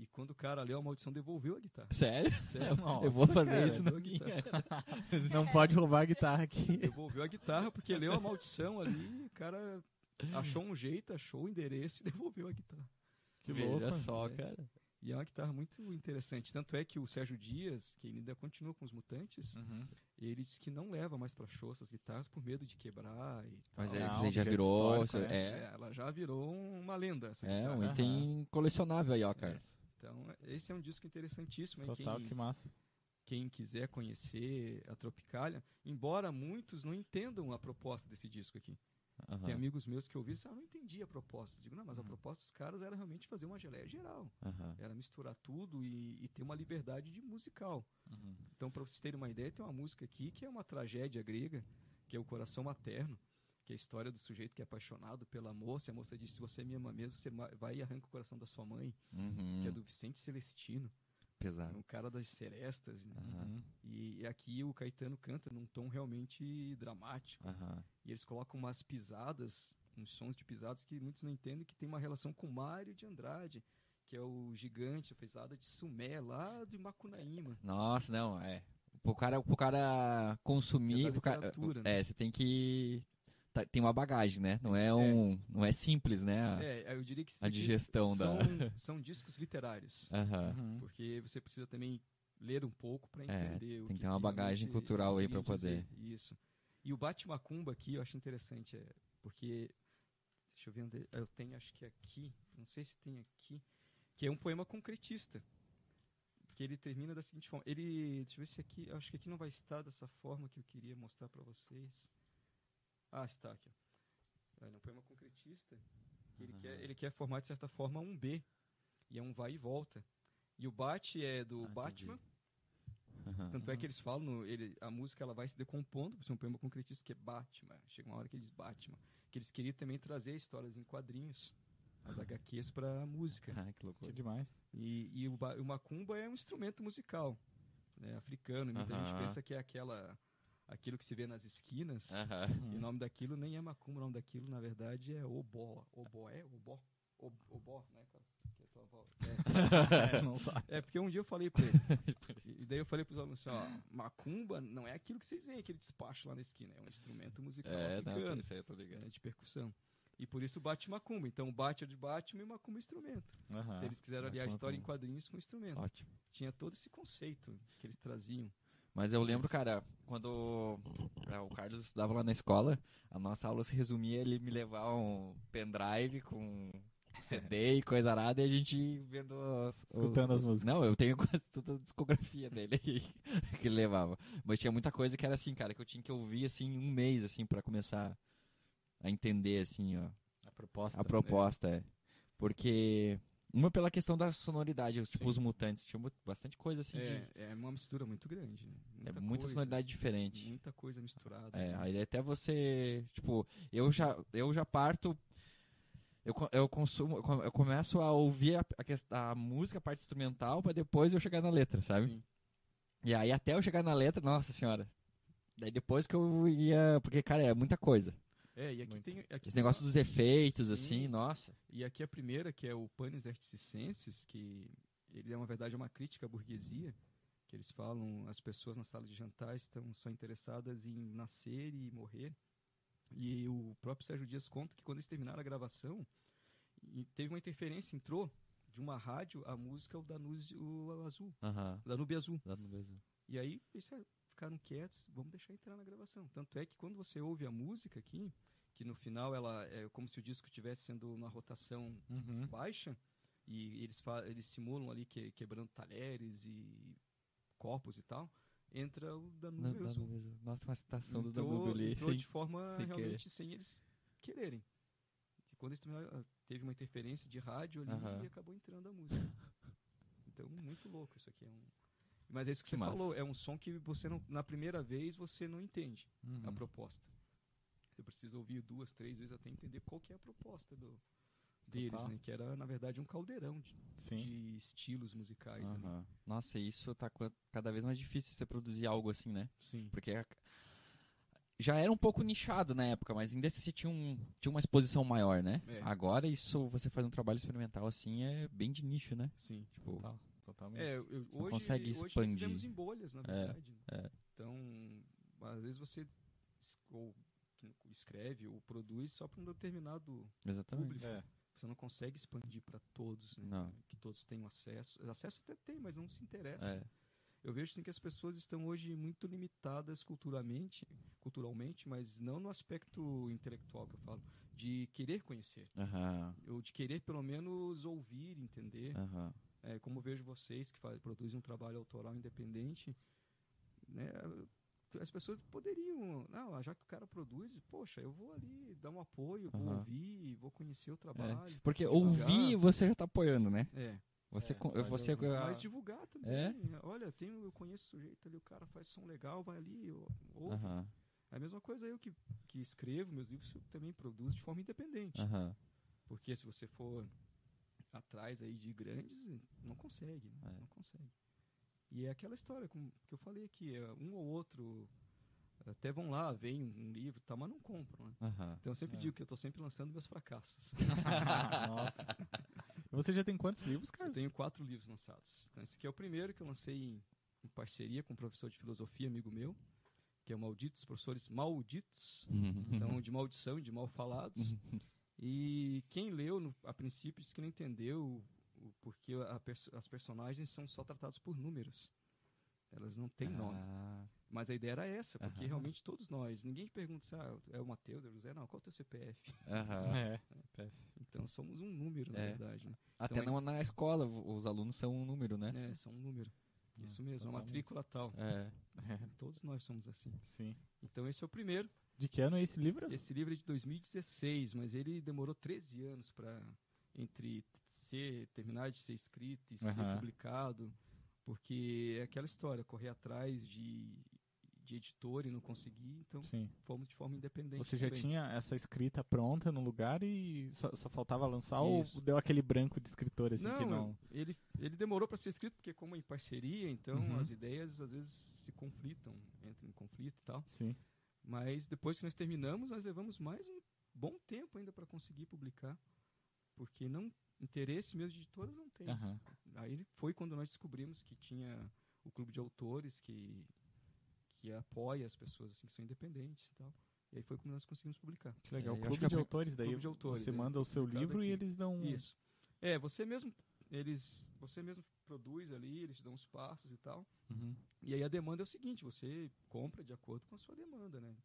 E quando o cara leu a maldição, devolveu a guitarra. Sério? Sério. Nossa, eu vou fazer cara, isso na guitarra. Não pode roubar a guitarra aqui. Devolveu a guitarra porque leu a maldição ali. O cara achou um jeito, achou o endereço e devolveu a guitarra. Que Veja louco. só, né? cara. E é uma guitarra muito interessante. Tanto é que o Sérgio Dias, que ainda continua com os Mutantes, Uhum. ele diz que não leva mais pra show essas guitarras por medo de quebrar e Mas tal. é, Ah, ele já objeto virou. é, É, ela já virou uma lenda essa é, guitarra. um item colecionável aí, ó, cara. Então, esse é um disco interessantíssimo. Total, quem, que massa. quem quiser conhecer a Tropicália, embora muitos não entendam a proposta desse disco aqui. Aham, Tem amigos meus que ouviram e ah, não entendi a proposta. Digo, não, mas a Uhum. proposta dos caras era realmente fazer uma geleia geral. aham, Era misturar tudo e, e ter uma liberdade de musical. uhum. Então, para vocês terem uma ideia, tem uma música aqui que é uma tragédia grega, que é o Coração Materno, que é a história do sujeito que é apaixonado pela moça, e a moça diz, se você me ama mesmo, você vai e arranca o coração da sua mãe, Uhum. que é do Vicente Celestino, Pesado. um cara das serestas. né? Uhum. E, aqui o Caetano canta num tom realmente dramático. aham. E eles colocam umas pisadas, uns sons de pisadas que muitos não entendem, que tem uma relação com Mário de Andrade, que é o gigante, a pisada de Sumé, lá de Macunaíma. Nossa, não, é. Pro cara, pro cara consumir, É pro cara- literatura, né? é, você tem que tá- tem uma bagagem, né? Não é um, não é simples, né? A, É, eu diria que a digestão da. são, são discos literários. Uhum. Porque você precisa também ler um pouco para É, entender o tem que ter uma bagagem cultural aí queriam poder. Isso. E o Bate Macumba aqui eu acho interessante, é, porque. Deixa eu ver onde. Eu tenho, acho que aqui. Não sei se tem aqui. Que é um poema concretista. Que ele termina da seguinte forma. Ele. Deixa eu ver se aqui. Acho que aqui não vai estar dessa forma que eu queria mostrar para vocês. Ah, está aqui. É um poema concretista. Que ele, quer, ele quer formar, de certa forma, um B. E é um vai e volta. E o bate é do Ah. Batman. aham. Tanto é que eles falam, no- ele, a música ela vai se decompondo, por ser um poema concretista que é Batman. Chega uma hora que eles Batman. Que eles queriam também trazer histórias em quadrinhos, as HQs para música. Ai, que Que loucura. demais. E, e o, o macumba é um instrumento musical, né, africano. Muita gente Aham. pensa que é aquela, aquilo que se vê nas esquinas. Aham. E o nome daquilo nem é macumba, o nome daquilo na verdade é obó. Oboé, obó, Ob- obó, né? cara? Que é tua avó. É. É, não sabe. É, porque um dia eu falei pra ele. e daí eu falei pros alunos assim, ó, macumba não é aquilo que vocês veem, aquele despacho lá na esquina. É um instrumento musical É, não, africano, isso aí eu tô ligado. né, de percussão. E por isso bate macumba. Então bate é de Batman e macumba é instrumento. Aham. Eles quiseram aliar a história em macumba. quadrinhos com instrumento. Ótimo. Tinha todo esse conceito que eles traziam. Mas eu lembro, cara, quando é, o Carlos estudava lá na escola, a nossa aula se resumia ele me levar um pendrive com CD e coisa arada e a gente vendo os, Escutando as músicas. Não, eu tenho quase toda a discografia dele que ele levava. Mas tinha muita coisa que era assim, cara, que eu tinha que ouvir assim um mês assim para começar a entender assim, ó, A proposta. a proposta é. Porque uma pela questão da sonoridade, tipo Sim. os mutantes, tinha bastante coisa assim de É, é uma mistura muito grande. Né? é muita coisa, sonoridade diferente. Muita coisa misturada. É, né? aí até você, tipo, eu já, eu já parto, eu, eu consumo, eu co- eu começo a ouvir a, a, a música, a parte instrumental, pra depois eu chegar na letra, sabe? Sim. E aí até eu chegar na letra, nossa senhora, daí depois que eu ia, porque, cara, é muita coisa. É, e aqui Muito. tem. Aqui Esse tem negócio uma- dos efeitos, Sim. assim, nossa. E aqui a primeira, que é o Panis Articenses, que ele é, na verdade, uma crítica à burguesia, que eles falam, as pessoas na sala de jantar estão só interessadas em nascer e morrer. E o próprio Sérgio Dias conta que quando eles terminaram a gravação, teve uma interferência, entrou de uma rádio a música o Danúbio Azul, Aham. Danúbio Azul. No Brasil. E aí eles ah, ficaram quietos, vamos deixar entrar na gravação. Tanto é que quando você ouve a música aqui, que no final ela é como se o disco estivesse sendo uma rotação Uhum. baixa, e eles, eles simulam ali que, quebrando talheres e copos e tal, entra o Danúbio. Nossa, uma citação do Entrou, Danúbio ali. entrou sem- de forma sem realmente sem eles quererem. E quando eles terminaram, ah, teve uma interferência de rádio ali Aham. e acabou entrando a música. Então, muito louco isso aqui. É um... Mas é isso que, Que você massa. falou, é um som que você não, na primeira vez você não entende Uhum. a proposta. Você precisa ouvir duas, três vezes até entender qual que é a proposta do, deles, né? Que era, na verdade, um caldeirão de, de estilos musicais. Aham. Nossa, isso tá cada vez mais difícil você produzir algo assim, né? Sim. Porque já era um pouco nichado na época, mas ainda se tinha, um, tinha uma exposição maior, né? É. Agora isso, você faz um trabalho experimental assim, é bem de nicho, né? Sim. Tipo, Total. Totalmente. É, eu, hoje, consegue hoje nós expandir. vivemos em bolhas, na É, verdade. é. Então, às vezes você ou escreve ou produz só para um determinado exatamente. público. É. Você não consegue expandir para todos, né? Não. Que todos tenham acesso. Acesso até tem, mas não se interessa. É, Eu vejo sim que as pessoas estão hoje muito limitadas culturalmente, culturalmente, mas não no aspecto intelectual que eu falo, de querer conhecer, ou de querer pelo menos ouvir, entender. É, como vejo vocês que faz, produzem um trabalho autoral independente, né, as pessoas poderiam, não, já que o cara produz, poxa, eu vou ali dar um apoio, vou Aham. ouvir, vou conhecer o trabalho. Porque divulgar. ouvir você já tá apoiando, né? É, Você, É, você mas divulgar também. É? Olha, tem, eu conheço o sujeito ali, o cara faz som legal, vai ali, ou- ouve. aham, É a mesma coisa eu que, que escrevo meus livros, eu também produzo de forma independente. aham. Porque se você for atrás aí de grandes, não consegue, né? É. não consegue. E é aquela história como, que eu falei aqui, é, um ou outro até vão lá, veem um, livro, tal, mas não compram, né? aham. Então eu sempre É. digo que eu estou sempre lançando meus fracassos. Nossa. Você já tem quantos livros, eu Carlos? tenho quatro livros lançados. Então esse aqui é o primeiro que eu lancei em, em parceria com um professor de filosofia, amigo meu, que é o Malditos, professores Malditos, Uhum. então de maldição e de mal falados. E quem leu, no- a princípio, disse que não entendeu a perso- as personagens são só tratadas por números. Elas não têm nome. Ah, Mas a ideia era essa, porque realmente todos nós, ninguém pergunta se ah, é o Matheus, é o José, não, qual é o teu CPF? aham. É. Então somos um número, na É. verdade. Né? Até Então, na, na escola, os alunos são um número, né? É, são um número. Isso Hum, mesmo, a totalmente. matrícula tal. É. Todos nós somos assim. Sim. Então esse é o primeiro. De que ano é esse livro? Esse livro é de 2016, mas ele demorou 13 anos para entre ser terminar de ser escrito e ser Aham. publicado, porque é aquela história, correr atrás de, de editor e não conseguir, então Sim. fomos de forma independente. Você já também. tinha essa escrita pronta no lugar e só, só faltava lançar Isso. ou deu aquele branco de escritor assim não, que não. Ele, ele demorou para ser escrito porque como é em parceria, então Uhum. as ideias às vezes se conflitam, entram em conflito e tal. Sim. Mas depois que nós terminamos, nós levamos mais um bom tempo ainda para conseguir publicar, porque não interesse mesmo de editoras não tem. Aham. Aí foi quando nós descobrimos que tinha o clube de autores que que apoia as pessoas assim que são independentes e tal. E aí foi como nós conseguimos publicar. Que legal. É, o clube de pri- autores daí. Clube de autores, você é, manda o seu livro e aqui. eles dão. Isso. É, você mesmo eles você mesmo produz ali, eles te dão os passos e tal. Uhum. E aí a demanda é o seguinte, você compra de acordo com a sua demanda, né?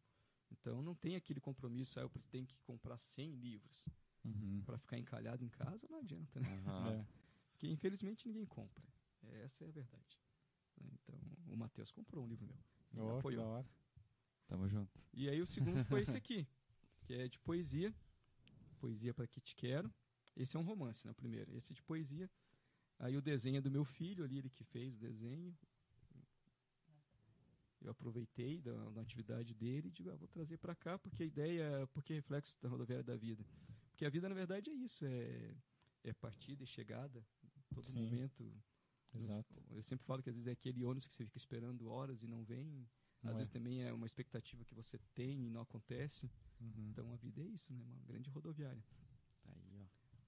Então não tem aquele compromisso, ah, eu tenho que comprar 100 livros Uhum. para ficar encalhado em casa, não adianta, né? Aham. É. Porque infelizmente ninguém compra. Essa é a verdade. né? Então o Matheus comprou um livro meu. e que apoiou. da hora. Tamo junto. E aí o segundo foi esse aqui, que é de poesia. Poesia para que te quero. Esse é um romance, né? O primeiro. Esse é de poesia. Aí o desenho é do meu filho ali, ele que fez o desenho. Eu aproveitei da, da atividade dele e digo, ah, vou trazer para cá porque a ideia, porque é reflexo da rodoviária da vida. Porque a vida na verdade é isso, é, é partida e chegada. Todo Sim. momento. Exato. Eu sempre falo que às vezes é aquele ônibus que você fica esperando horas e não vem. Não Às é. vezes também é uma expectativa que você tem e não acontece. Uhum. Então a vida é isso, né? Uma grande rodoviária. Tá Aí, ó.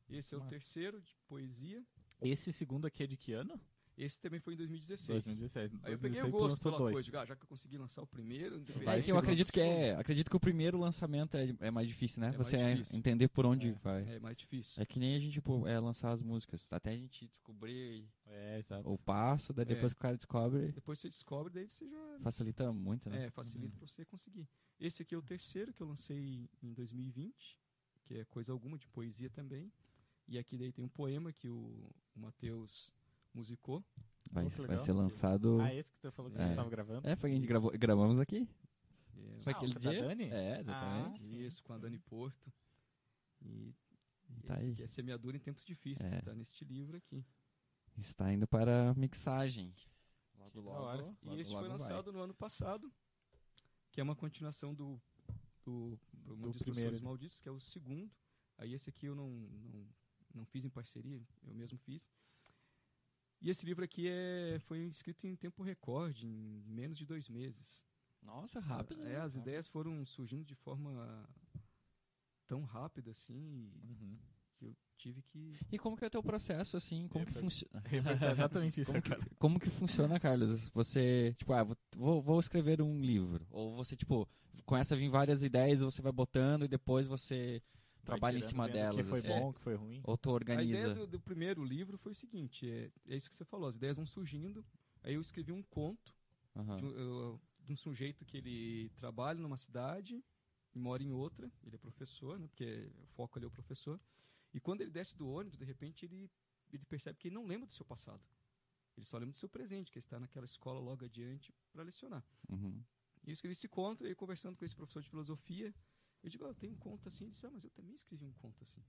Esse é o Massa. terceiro de poesia. Esse segundo aqui é de que ano? Esse também foi em 2016. 2017. Aí eu peguei o 2016 tu gosto pela dois. coisa. ah, já que eu consegui lançar o primeiro, Vai É que eu o acredito que é, acredito que o primeiro lançamento é, é mais difícil, né? É mais Você é difícil. entender por onde É. vai. É mais difícil. É que nem a gente tipo, é, lançar as músicas. Até a gente descobrir É, exato. o passo, daí É. depois que o cara descobre, Depois você descobre, daí você já facilita muito, né? é, facilita pra você conseguir. Esse aqui é o terceiro que eu lancei em 2020, que é coisa alguma de poesia também. E aqui daí tem um poema que o, o Matheus musicou. Vai, que vai ser lançado. Ah, esse que tu falou que É. você tava gravando? É, foi que a gente gravou, gravamos aqui. É, Foi Ah, aquele da dia. Dani? É, exatamente. Ah, Isso, com a. Dani Porto. E, e Tá esse aí. aqui é semeadura em tempos difíceis, É. que tá neste livro aqui. Está indo para mixagem. Logo, logo. hora. logo, e este logo foi vai. lançado no ano passado, que é uma continuação do, do, do, Do dos primeiro. Malditos, que é o segundo. Aí esse aqui eu não, não, não fiz em parceria, eu mesmo fiz. E esse livro aqui é, foi escrito em tempo recorde, em menos de dois meses. Nossa, rápido. É, né? as ideias foram surgindo de forma tão rápida assim, Uhum. que eu tive que E como que é o teu processo, assim? Como que funciona? Exatamente isso, Como que, como que funciona, Carlos? Você, tipo, ah, vou, vou escrever um livro. Ou você, tipo, começa a vir várias ideias, você vai botando e depois você trabalha em cima delas. Que foi assim. bom, que foi ruim. Ou tu A organiza. ideia do, do primeiro livro foi o seguinte, é, é isso que você falou, as ideias vão surgindo, aí eu escrevi um conto Aham. de, um, eu- de um sujeito que ele trabalha numa cidade e mora em outra, ele é professor, né, porque o foco ali é o professor, e quando ele desce do ônibus, de repente ele, ele percebe que ele não lembra do seu passado, ele só lembra do seu presente, que ele está naquela escola logo adiante para lecionar. Uhum. E eu escrevi esse conto, e conversando com esse professor de filosofia, eu digo, ah, eu tenho um conto assim. Ele disse, ah, mas eu também escrevi um conto assim.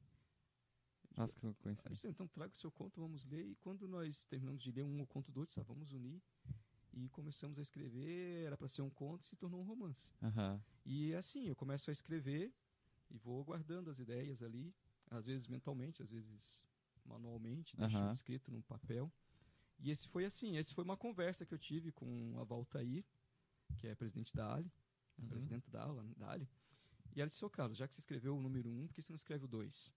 Digo, Nossa, que coincidência. disse, então traga o seu conto, vamos ler. E quando nós terminamos de ler um o conto do outro, ah, vamos unir. E começamos a escrever, era para ser um conto, se tornou um romance. Aham. E assim, eu começo a escrever e vou guardando as ideias ali, às vezes mentalmente, às vezes manualmente, deixo Aham. escrito num papel. E esse foi assim, esse foi uma conversa que eu tive com a Valtair, que é presidente da Ali, Uhum. presidente da, Ala- da Ali. E ela disse, ô Carlos, já que você escreveu o número um, por que você não escreve o dois?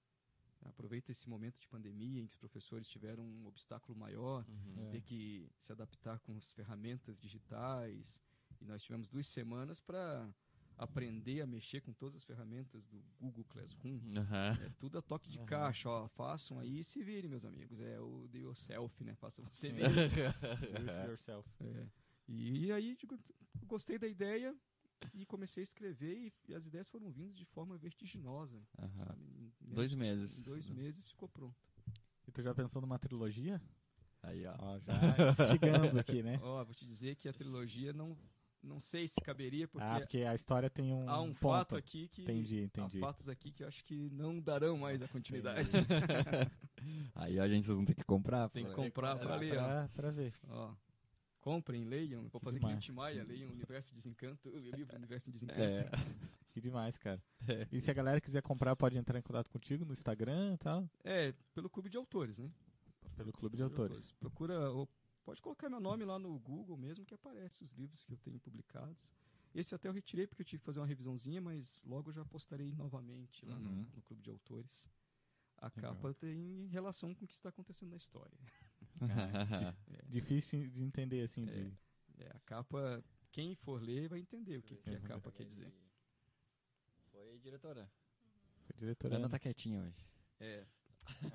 Aproveita esse momento de pandemia em que os professores tiveram um obstáculo maior, Uhum. É. ter que se adaptar com as ferramentas digitais. E nós tivemos duas semanas para aprender a mexer com todas as ferramentas do Google Classroom. Aham. É tudo a toque de Aham. caixa, ó. Façam aí e se virem, meus amigos. É o do yourself, né? Faça você mesmo. Do it yourself. É. E aí, digo, gostei da ideia e comecei a escrever e, e as ideias foram vindo de forma vertiginosa. Em- em- Dois meses. Em dois meses ficou pronto. E tu já pensou numa trilogia? Aí, ó. Ó, já instigando aqui, né? Ó, vou te dizer que a trilogia não, não sei se caberia, porque ah, porque a história tem um, há um ponto. fato aqui que Entendi, entendi. há fatos aqui que eu acho que não darão mais a continuidade. Aí a gente vocês vão ter que comprar. Tem que comprar pra Pra, ler, ó. pra, pra ver. Ó, comprem, leiam. Vou Que fazer que demais. Tim Maia, leiam o Universo de Desencanto, o livro Universo de Desencanto. É. Que demais, cara. É. E se a galera quiser comprar, pode entrar em contato contigo no Instagram e tal? É, pelo clube de autores, né? Pelo Clube de Autores. Procura, pode colocar meu nome lá no Google mesmo, que aparece os livros que eu tenho publicados. Esse até eu retirei porque eu tive que fazer uma revisãozinha, mas logo eu já postarei novamente lá no- Uhum. no, clube de autores. A Legal. capa tem relação com o que está acontecendo na história. É, Difícil de entender, assim, de... é, a capa, quem for ler vai entender o que, que a Uhum. capa quer dizer. Foi diretora. Foi diretora. Ana tá quietinha hoje. É,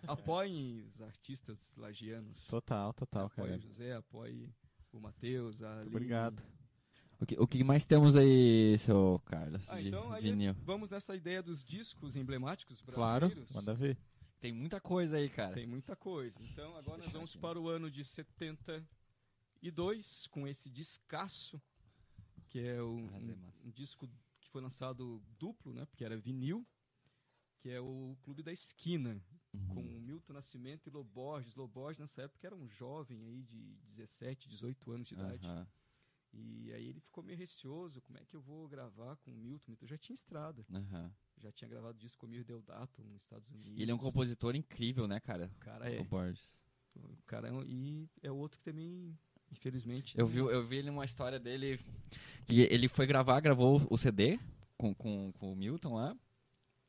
apoiem os artistas lagianos. Total, total, apoie cara. o José, apoie o Matheus, a Muito Aline. obrigado. O que, o que mais temos aí, seu Carlos, Ah, de então aí vinil? vamos nessa ideia dos discos emblemáticos Claro, brasileiros. manda ver. Tem muita coisa aí, cara. Tem muita coisa. Então agora nós vamos aqui, né? para o ano de 72 com esse descasso que é um, um- um disco que foi lançado duplo, né? Porque era vinil, que é o Clube da Esquina, Uhum. com Milton Nascimento e Loborges. Loborges nessa época era um jovem aí de 17, 18 anos de idade. E aí ele ficou meio receoso, como é que eu vou gravar com o Milton? Milton já tinha estrada, aham. já tinha gravado disco com o Mir Deodato nos Estados Unidos. E ele é um compositor incrível, né, cara? O cara é. O Borges. O cara é um- e é outro que também, infelizmente. Eu vi, eu vi ele uma história dele que ele foi gravar, gravou o CD com, com, com o Milton lá.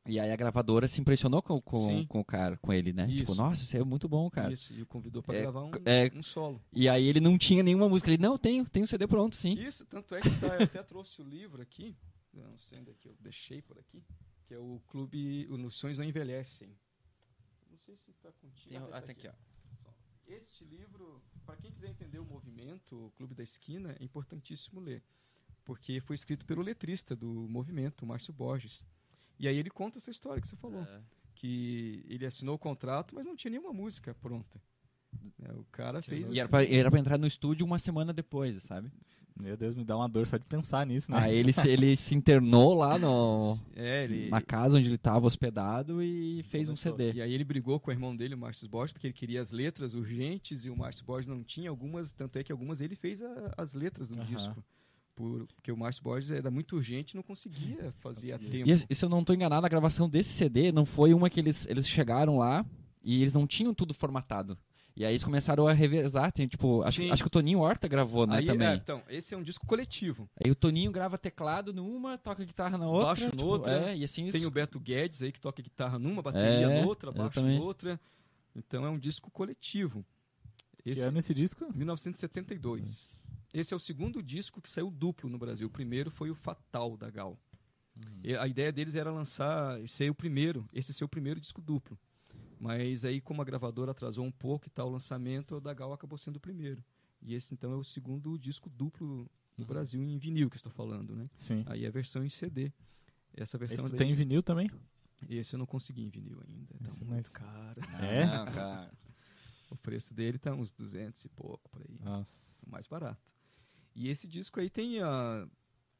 E aí a gravadora se impressionou com, com, com o cara, com ele, né? Tipo, Isso. nossa, isso é muito bom, cara. Isso, e o convidou para É, gravar um, é- um solo. E aí ele não tinha nenhuma música. Ele, não, tenho, tenho o CD pronto, sim. Isso, tanto é que tá, eu até trouxe o livro aqui, não sei onde é que eu deixei por aqui, que é o Clube Os Sonhos Não Envelhecem. Não sei se está contigo. Tem, Ah, ah, tá aqui, aqui, ó. Este livro, para quem quiser entender o movimento, o Clube da Esquina, é importantíssimo ler. Porque foi escrito pelo letrista do movimento, o Márcio Borges. E aí ele conta essa história que você falou. É. Que ele assinou o contrato, mas não tinha nenhuma música pronta. É, o cara fez. E era assim, pra, era pra entrar no estúdio uma semana depois, sabe? Meu Deus, me dá uma dor só de pensar nisso, né? Aí ele, se- ele se internou lá no, É, ele, na casa onde ele tava hospedado e fez um Começou. CD. E aí ele brigou com o irmão dele, o Márcio Borges, porque ele queria as letras urgentes e o Márcio Borges não tinha algumas, tanto é que algumas ele fez a- as letras do Aham. disco. Por, porque o Márcio Borges era muito urgente e não conseguia fazer a tempo. E, e se eu não tô enganado, a gravação desse CD não foi uma que eles, eles chegaram lá e eles não tinham tudo formatado. E aí eles começaram a revezar. Tem, tipo, acho, acho que o Toninho Horta gravou, né, Aí, também. é, então, esse é um disco coletivo. Aí o Toninho grava teclado numa, toca guitarra na outra. Baixo tipo, noutra. É, e assim Tem isso- o Beto Guedes aí que toca guitarra numa, bateria É, noutra, baixo exatamente. noutra. Então é um disco coletivo. Que Esse ano esse disco? 1972. Esse é o segundo disco que saiu duplo no Brasil. O primeiro foi o Fatal da Gal. E A ideia deles era lançar, ser o primeiro, esse ser o primeiro disco duplo. Mas aí, como a gravadora atrasou um pouco e tal o lançamento, o da Gal acabou sendo o primeiro. E esse então é o segundo disco duplo no Uhum. Brasil em vinil que estou falando, né? Sim. Aí a versão em CD. Essa versão daí- tem vinil também? esse eu não consegui em vinil ainda. Tá Esse é muito mais- caro. Ah, É? não, cara. O preço dele tá uns 200 e pouco por aí. Nossa. o mais barato. E esse disco aí tem a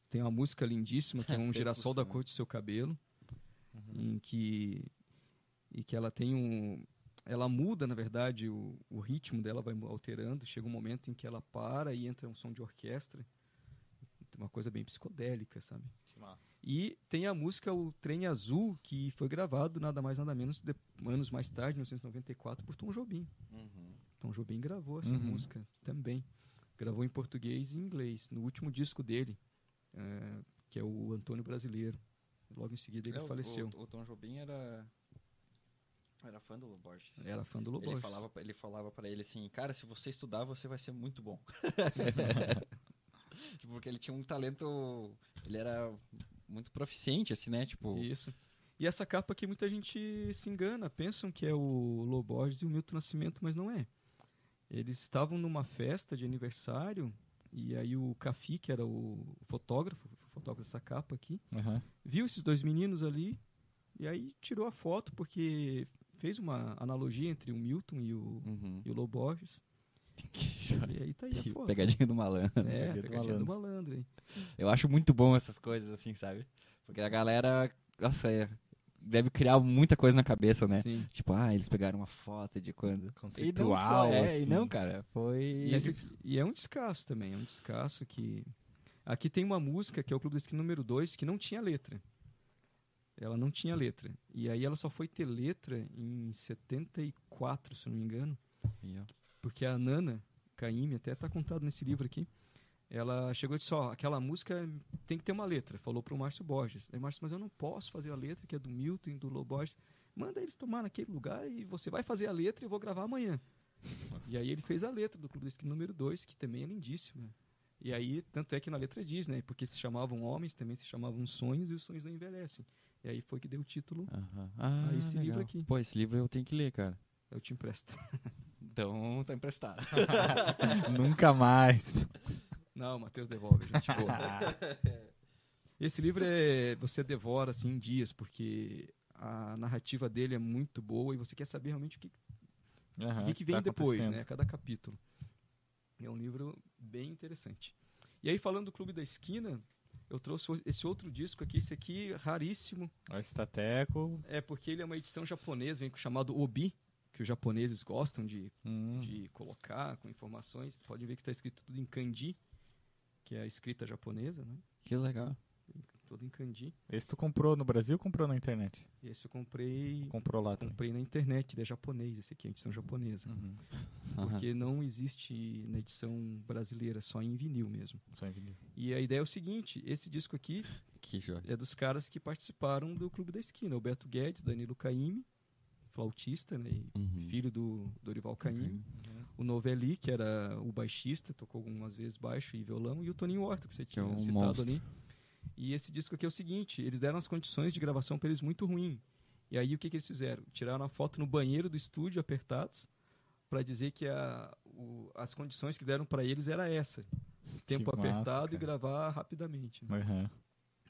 tem uma música lindíssima que é um girassol da cor do seu cabelo, Uhum. em que e que ela tem um ela muda na verdade o, o ritmo dela vai alterando chega um momento em que ela para e entra um som de orquestra uma coisa bem psicodélica sabe e tem a música o Trem Azul que foi gravado nada mais nada menos de, anos mais tarde 1994 por Tom Jobim Uhum. Tom Jobim gravou essa Uhum. música também gravou em português e inglês no último disco dele eh, que é o Antônio Brasileiro logo em seguida ele É, faleceu O, o Tom Jobim era era fã do Loborges. era fã do Ele Loborges falava, ele falava pra ele assim, cara, se você estudar, você vai ser muito bom. Tipo, Porque ele tinha um talento, ele era muito proficiente, assim, né? Tipo, Isso. E essa capa aqui muita gente se engana, pensam que é o Loborges e o Milton Nascimento, mas não é. Eles estavam numa festa de aniversário e aí o Cafi, que era o fotógrafo, o fotógrafo dessa capa aqui, Aham. viu esses dois meninos ali e aí tirou a foto porque fez uma analogia entre o Milton e o, uhum. e o Loborges. E aí tá aí a foto. Pegadinha do malandro. É, Pegadinha do pegadinha do malandro aí. Eu acho muito bom essas coisas, assim, sabe? Porque a galera, nossa, é, deve criar muita coisa na cabeça, né? Sim. Tipo, ah, eles pegaram uma foto de quando. Conceitual, E não, foi, é, e assim. não, cara, foi. E, esse e é um descasso também, é um descasso que. Aqui tem uma música que é o Clube da Esquina número 2 que não tinha letra. Ela não tinha letra. E aí ela só foi ter letra em 74, se não me engano. Porque a Nana Caymmi, até tá contado nesse livro aqui, ela chegou e disse, ó, aquela música tem que ter uma letra. Falou pro Márcio Borges. Aí Márcio, mas eu não posso fazer a letra, que é do Milton e do Lô Borges. Manda eles tomar naquele lugar e você vai fazer a letra e eu vou gravar amanhã. E aí ele fez a letra do Clube da Esquina número 2, que também é lindíssima. E aí, tanto é que na letra diz, né? Porque se chamavam homens, também se chamavam sonhos, e os sonhos não envelhecem. E aí foi que deu o título. Ah, Ah, esse livro legal. aqui. Pô, esse livro eu tenho que ler, cara. eu te empresto. Então, tá emprestado. Nunca mais. Não, o Matheus devolve, gente. boa. Esse livro é você devora assim em dias, porque a narrativa dele é muito boa e você quer saber realmente o que, o que, que vem tá depois, né? Cada capítulo. É um livro bem interessante. E aí, falando do Clube da Esquina, eu trouxe esse outro disco aqui, esse aqui raríssimo. Ó, Esse tateco. É porque ele é uma edição japonesa, vem com o chamado Obi, que os japoneses gostam de Hum, de colocar com informações. Pode ver que está escrito tudo em kanji, que é a escrita japonesa, né? Que legal. Tudo em kanji. Esse tu comprou no Brasil ou comprou na internet? Esse eu comprei, Comprou lá também. comprei na internet, ele é japonês, esse aqui é a edição japonesa. Uhum. Porque não existe na edição brasileira, só em vinil mesmo. Só em vinil. E a ideia é o seguinte, esse disco aqui Que joia. é dos caras que participaram do Clube da Esquina. O Beto Guedes, Danilo Caymmi, flautista, né? Uhum. filho do Dorival Caymmi. O Novelli, que era o baixista, tocou algumas vezes baixo e violão, e o Toninho Horta, que você é tinha um citado monstro. ali. E esse disco aqui é o seguinte, eles deram as condições de gravação para eles muito ruim. E aí o que, que eles fizeram? Tiraram a foto no banheiro do estúdio, apertados, para dizer que a, o- as condições que deram para eles era essa. Tempo massa, apertado e cara. gravar rapidamente. né? Aham.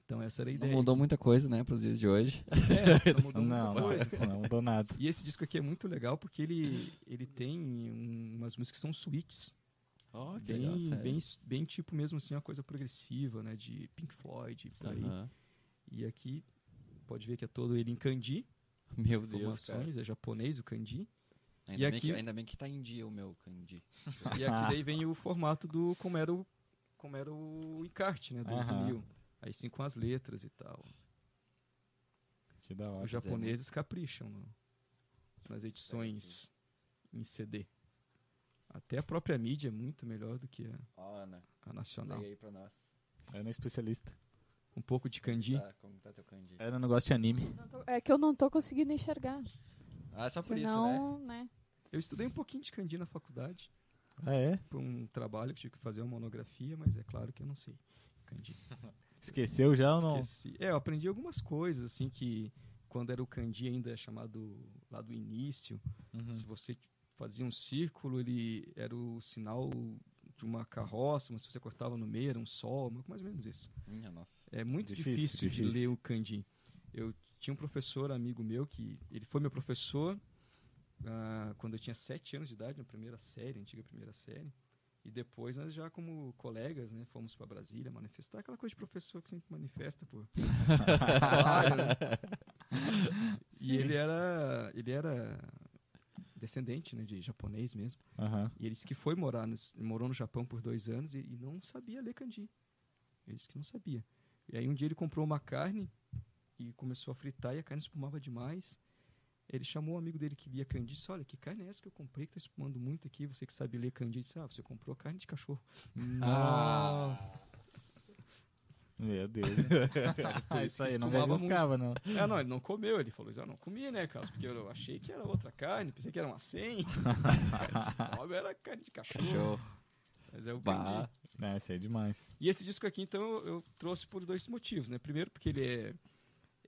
Então essa era a Não ideia. mudou muita coisa, né, pros dias de hoje. É, não mudou Não, muita não, coisa. não mudou nada. E esse disco aqui é muito legal porque ele, ele tem um- umas músicas que são suítes. Oh, bem, bem, bem tipo mesmo assim, uma coisa progressiva, né? De Pink Floyd e por aí. E aqui pode ver que é todo ele em kanji, Meu Deus, cara. informações, é japonês o kanji. Ainda, E bem aqui- que, ainda bem que tá em dia o meu kanji. E aqui daí vem o formato do como era o, como era o encarte, né? Do Aham. vinil. Aí sim com as letras e tal. Que da hora. Os japoneses capricham no- nas edições em CD. Até a própria mídia é muito melhor do que a, Ó, Ana, a nacional. leia aí pra nós. Ana é especialista. Um pouco de kanji. Tá, como tá teu kanji? Ana não gosta de anime. Não tô- É que eu não tô conseguindo enxergar. Ah, é só por isso, né? Senão, né? Eu estudei um pouquinho de kanji na faculdade. Ah, é? para um trabalho que tive que fazer uma monografia, mas é claro que eu não sei kanji. Esqueceu já ou não? Esqueci. É, eu aprendi algumas coisas, assim, que quando era o kanji ainda chamado lá do início, Uhum. se você fazia um círculo, ele era o sinal de uma carroça, mas se você cortava no meio era um sol, mais ou menos isso. Minha nossa. É muito Difícil, difícil, difícil. de ler o kanji. Eu tinha um professor amigo meu que ele foi meu professor ah, quando eu tinha sete anos de idade, na primeira série, antiga primeira série. E depois nós já como colegas, né, fomos para Brasília manifestar aquela coisa de professor que sempre manifesta por salário, né? E ele era ele era descendente, né, de japonês mesmo. Aham. E ele disse que foi morar no, morou no Japão por dois anos e, e não sabia ler kanji. Ele disse que não sabia. E aí um dia ele comprou uma carne e começou a fritar e a carne espumava demais. Ele chamou um amigo dele que lia kanji e disse, olha, que carne é essa que eu comprei que tá espumando muito aqui? Você que sabe ler kanji. Ele disse, ah, você comprou carne de cachorro. Nossa. Meu Deus. Por Isso aí, não arriscava, não. Ah, não, ele não comeu. Ele falou, ah, não comi, né, Carlos? Porque eu achei que era outra carne, pensei que era uma 100. Logo era carne de cachorro. Cachorro. Mas é o Bah. kanji. É, isso é demais. E esse disco aqui, então, eu, eu trouxe por dois motivos, né? Primeiro, porque ele é,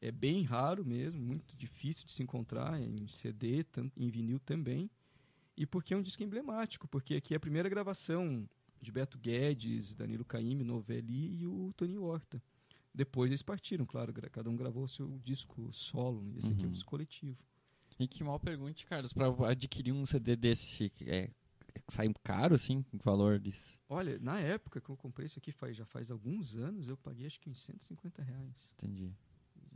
é bem raro mesmo, muito difícil de se encontrar em CD, em vinil também. E porque é um disco emblemático, porque aqui é a primeira gravação de Beto Guedes, Danilo Caymmi, Novelli e o Toninho Horta. Depois eles partiram, claro, cada um gravou o seu disco solo, e esse aqui é um Uhum. disco coletivo. E que mal pergunte, Carlos, pra adquirir um CD desse, é, sai caro, assim, o valor disso? Olha, na época que eu comprei isso aqui, faz, já faz alguns anos, eu paguei acho que uns 150 reais. Entendi.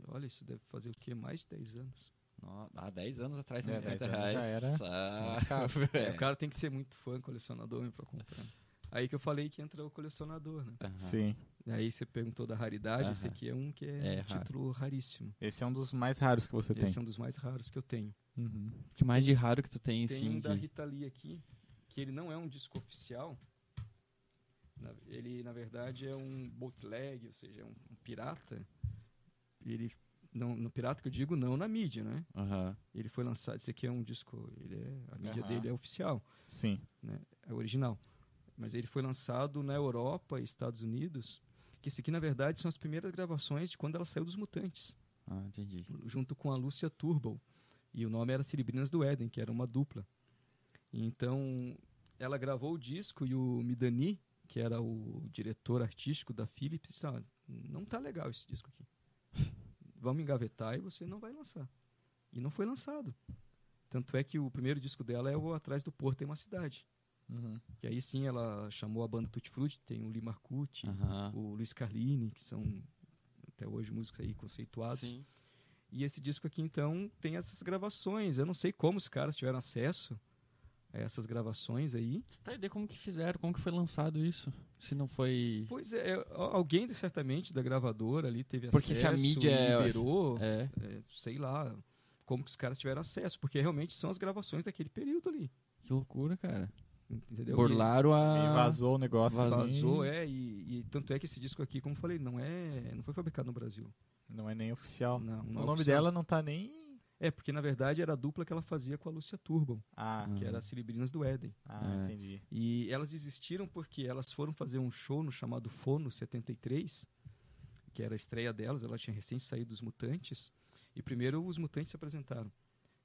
Olha, isso deve fazer o quê? Mais de 10 anos. No- Há 10 anos atrás, É, 150 10 anos já reais. era- Ah, É, é. o cara tem que ser muito fã, colecionador pra comprar. Aí que eu falei que entra o colecionador, né? Sim. Aí você perguntou da raridade, esse aqui é um que é, É um raro. título raríssimo. Esse é um dos mais raros que você tem. Esse é um dos mais raros que eu tenho. Uhum. O que mais de raro que tu tem, Tem assim? um da Rita Lee aqui, que ele não é um disco oficial. Ele, na verdade, é um bootleg, ou seja, é um, um pirata. Ele, não, no pirata que eu digo, não na mídia, né? Aham. Ele foi lançado, esse aqui é um disco, ele é, a mídia Aham. dele é oficial. Sim. é original. Mas ele foi lançado na Europa e Estados Unidos. Que esse aqui, na verdade, são as primeiras gravações de quando ela saiu dos Mutantes, Ah, entendi. junto com a Lúcia Turbo. E o nome era Cerebrinas do Éden, que era uma dupla. Então, ela gravou o disco e o Midani, que era o diretor artístico da Philips, disse: ah, não tá legal esse disco aqui. Vamos engavetar e você não vai lançar. E não foi lançado. Tanto é que o primeiro disco dela é o Atrás do Porto em uma Cidade. Uhum. Que aí sim ela chamou a banda Tutti Frutti, tem o Lee Marcucci, Aham. o Luiz Carlini, que são até hoje músicos aí conceituados. Sim. E esse disco aqui então tem essas gravações. Eu não sei como os caras tiveram acesso essas gravações aí. Tá, e como que fizeram? Como que foi lançado isso? Se não foi... Pois é, é, alguém certamente da gravadora ali teve Porque se acesso, a mídia é- liberou, É. é, sei lá, como que os caras tiveram acesso, porque realmente são as gravações daquele período ali, Que loucura, cara. entendeu? Burlaram a... E vazou o negócio. Vazou. assim, Vazou, é, e, e tanto é que esse disco aqui, como eu falei, não é, não foi fabricado no Brasil. Não é nem oficial. Não, o não é nome oficial. dela não tá nem. É, porque na verdade era a dupla que ela fazia com a Lúcia Turbo, Ah, que era as Celebrinas do Éden. ah É. entendi. E elas desistiram porque elas foram fazer um show no chamado Fono 73, que era a estreia delas, ela tinha recém saído dos Mutantes, e primeiro os Mutantes se apresentaram.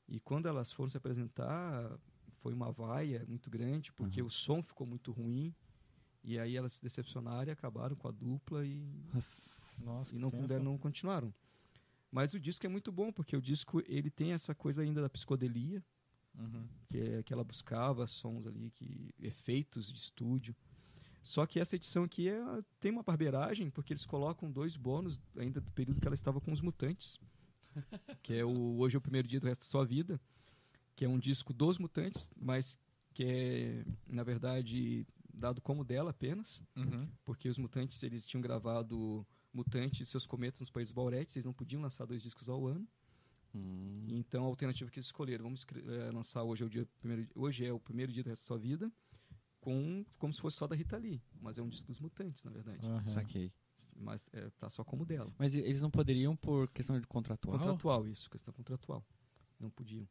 E quando elas foram se apresentar, foi uma vaia muito grande, porque Uhum. o som ficou muito ruim, e aí elas se decepcionaram e acabaram com a dupla e Nossa, e não, puderam, não continuaram. Mas o disco é muito bom, porque o disco ele tem essa coisa ainda da psicodelia, Uhum. que, é, que ela buscava sons ali, que efeitos de estúdio. Só que essa edição aqui é, tem uma barbeiragem, porque eles colocam dois bônus ainda do período que ela estava com os Mutantes. que é o Hoje é o Primeiro Dia do Resto da Sua Vida, que é um disco dos Mutantes, mas que é, na verdade, dado como dela apenas Uhum. porque os Mutantes eles tinham gravado Mutantes e seus cometas nos países Bauretes, eles não podiam lançar dois discos ao ano. Hum. Então a alternativa que eles escolheram, vamos eh, lançar hoje é o dia primeiro, hoje é o primeiro dia do resto da sua vida, com como se fosse só da Rita Lee, mas é um disco dos Mutantes, na verdade. Uhum. Saquei. Mas é, tá só como dela. Mas eles não poderiam por questão de contratual? Contratual isso, questão contratual. Não podiam.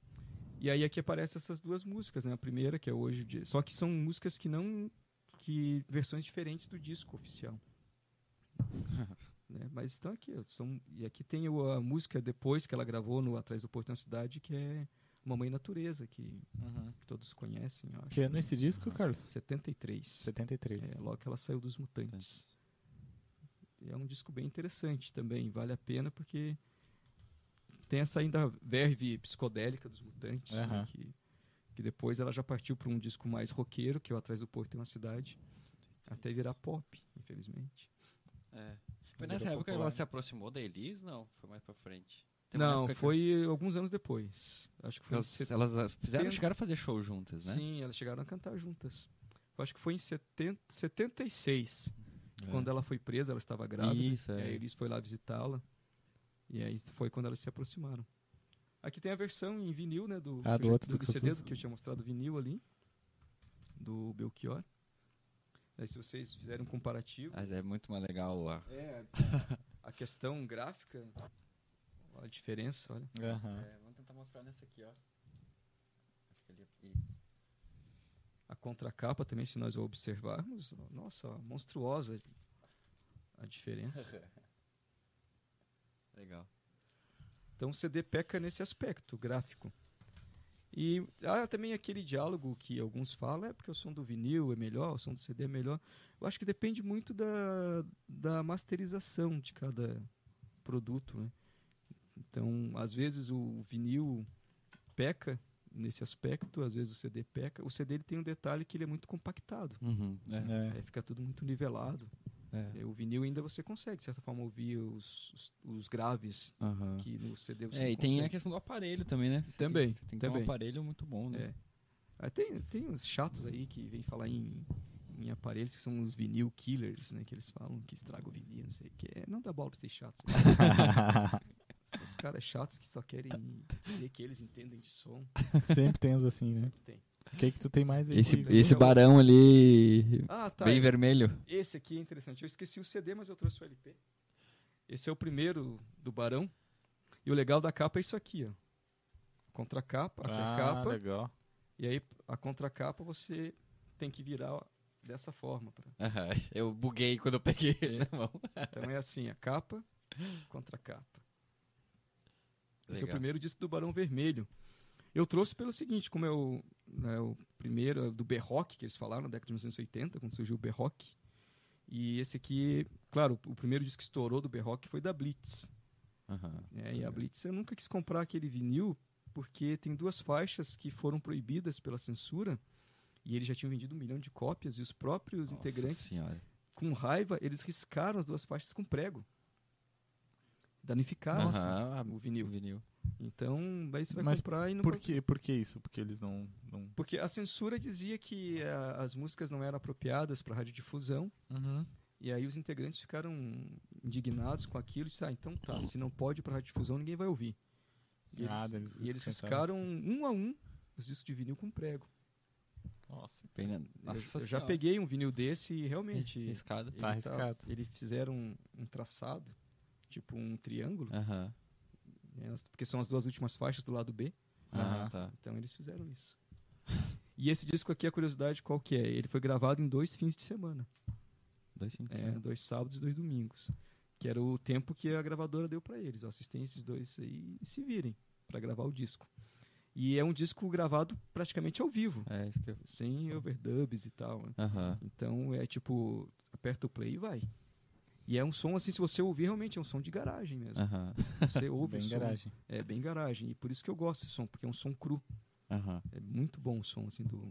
E aí aqui aparecem essas duas músicas, né? A primeira que é hoje, o dia- só que são músicas que não que versões diferentes do disco oficial. né? Mas estão aqui, são e aqui tem a música depois que ela gravou no Atrás do Porto na Cidade, que é Mamãe Natureza, que, Uhum. que todos conhecem, eu acho. Que ano é esse disco, Carlos? 73. 73. É, logo que ela saiu dos Mutantes. É um disco bem interessante também, vale a pena porque tem essa ainda verve psicodélica dos Mutantes, né, Aham. que, Que depois ela já partiu para um disco mais roqueiro, que é o Atrás do Porto tem uma cidade, até virar pop, infelizmente. É. Foi nessa época que popular, ela né? se aproximou da Elis? Não, foi mais pra frente. Tem Não, época que foi alguns anos depois. Acho que foi Elas, elas ah, fizeram, Tem- chegaram a fazer show juntas, né? Sim, elas chegaram a cantar juntas. Eu acho que foi em 70, 76, É. quando ela foi presa, ela estava grávida. Isso, E é. aí eles foi lá visitá-la. E aí foi quando elas se aproximaram. Aqui tem a versão em vinil, né? Do, Ah, que do outro do, do CD Cazuza. do que eu tinha mostrado o vinil ali. Do Belchior. Aí se vocês fizerem um comparativo. Mas é muito mais legal a, É, a, a questão gráfica. A diferença, olha. É, vamos tentar mostrar nessa aqui, ó. Isso. A contracapa também, se nós observarmos, nossa, monstruosa a diferença. Legal. Então o CD peca nesse aspecto gráfico. E há também aquele diálogo que alguns falam, é porque o som do vinil é melhor, o som do CD é melhor. Eu acho que depende muito da, da masterização de cada produto. Né? Então, às vezes o vinil peca nesse aspecto, às vezes o CD peca. O CD ele tem um detalhe que ele é muito compactado. Uhum, é, Aí fica tudo muito nivelado. É. É, O vinil ainda você consegue, de certa forma, ouvir os, os, os graves Aham. que no CD você É, não e tem a questão do aparelho também, né? Você Também, Tem, você tem que ter também. um aparelho muito bom, né? É. Ah, tem, tem uns chatos aí que vêm falar em, em aparelhos que são os vinil killers, né? Que eles falam que estragam o vinil, não sei o que. É, não dá bola pra esses chatos. né? os caras chatos que só querem dizer que eles entendem de som. Sempre tem uns assim, né? Tem. O que que tu tem mais aí? Esse, esse barão ali, Ah, tá. bem é- vermelho. Esse aqui é interessante. Eu esqueci o CD, mas eu trouxe o LP. Esse é o primeiro do Barão. E o legal da capa é isso aqui, ó. Contracapa, aqui é a Ah, capa. legal. E aí a contracapa você tem que virar dessa forma. Pra... Aham, Eu buguei quando eu peguei ele na mão. Então é assim, a capa, contracapa. Esse é o primeiro disco do Barão Vermelho. Eu trouxe pelo seguinte, como é o, né, o primeiro é do B-Rock, que eles falaram na década de 1980, quando surgiu o B-Rock. E esse aqui, claro, o primeiro disco que estourou do B-Rock foi da Blitz. Aham. né, e a Blitz, eu nunca quis comprar aquele vinil, porque tem duas faixas que foram proibidas pela censura, e eles já tinham vendido um milhão de cópias, e os próprios Nossa integrantes senhora. com raiva, eles riscaram as duas faixas com prego. Danificaram Aham, o o vinil. Então, aí você vai Mas comprar e não Por pode- que, por que isso? Porque eles não. não... Porque a censura dizia que ah, as músicas não eram apropriadas para radiodifusão, Uhum. e aí os integrantes ficaram indignados com aquilo e disseram, ah, então tá, se não pode para radiodifusão, ninguém vai ouvir. E eles, Ah, eles e eles riscaram um a um os discos de vinil com prego. Nossa. Bem na- Eu- Nossa eu já peguei um vinil desse e realmente... Riscado. Tá ele arriscado. Eles fizeram um, um traçado, tipo um triângulo, Aham. As- porque são as duas últimas faixas do lado B. Ah, tá. Então eles fizeram isso. E esse disco aqui, a curiosidade qual que é? Ele foi gravado em dois fins de semana. Dois fins de É, semana. dois sábados e dois domingos. Que era o tempo que a gravadora deu pra eles. Ó, assistem esses dois aí e se virem pra gravar o disco. E é um disco gravado praticamente ao vivo, É, isso que eu... sem overdubs e tal. né? Aham. Então é tipo, aperta o play e vai. E é um som assim, se você ouvir, realmente é um som de garagem mesmo. Você ouve Bem o som. garagem. É bem garagem. E por isso que eu gosto desse som, porque é um som cru. É muito bom o som assim do.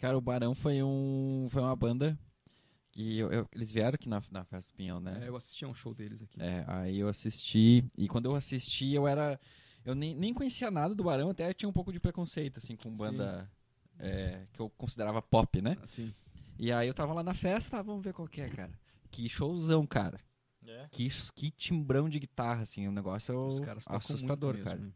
Cara, o Barão foi um foi uma banda que eu- eu- eles vieram aqui na, na festa do Pinhão, né? É, eu assisti a um show deles aqui. É, aí eu assisti e quando eu assisti eu era eu nem, nem conhecia nada do Barão, até tinha um pouco de preconceito assim com banda é, que eu considerava pop, né? Assim. E aí eu tava lá na festa, tá, vamos ver qual que é, cara. Que showzão, cara. É. Que, que timbrão de guitarra, assim, o negócio é o- assustador, muito cara. mesmo, né?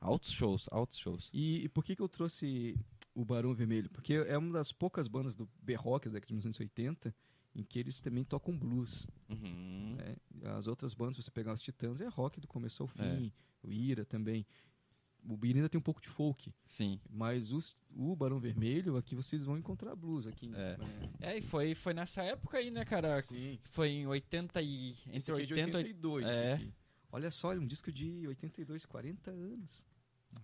Altos shows, altos shows. E, e por que, que eu trouxe o Barão Vermelho? Porque é uma das poucas bandas do B-Rock da década de 1980 em que eles também tocam blues. Uhum. né? As outras bandas, se você pegar os Titãs, é rock do começo ao É. fim. O Ira também. O Ira ainda tem um pouco de folk. Sim. Mas os- o Barão Vermelho, aqui vocês vão encontrar blues. Aqui, É. É, e foi, foi nessa época aí, né, cara? Sim. Foi em 80 e... Esse Entre aqui é de 80 e... 82, é. esse aqui. Olha só, é um disco de 82, 40 anos.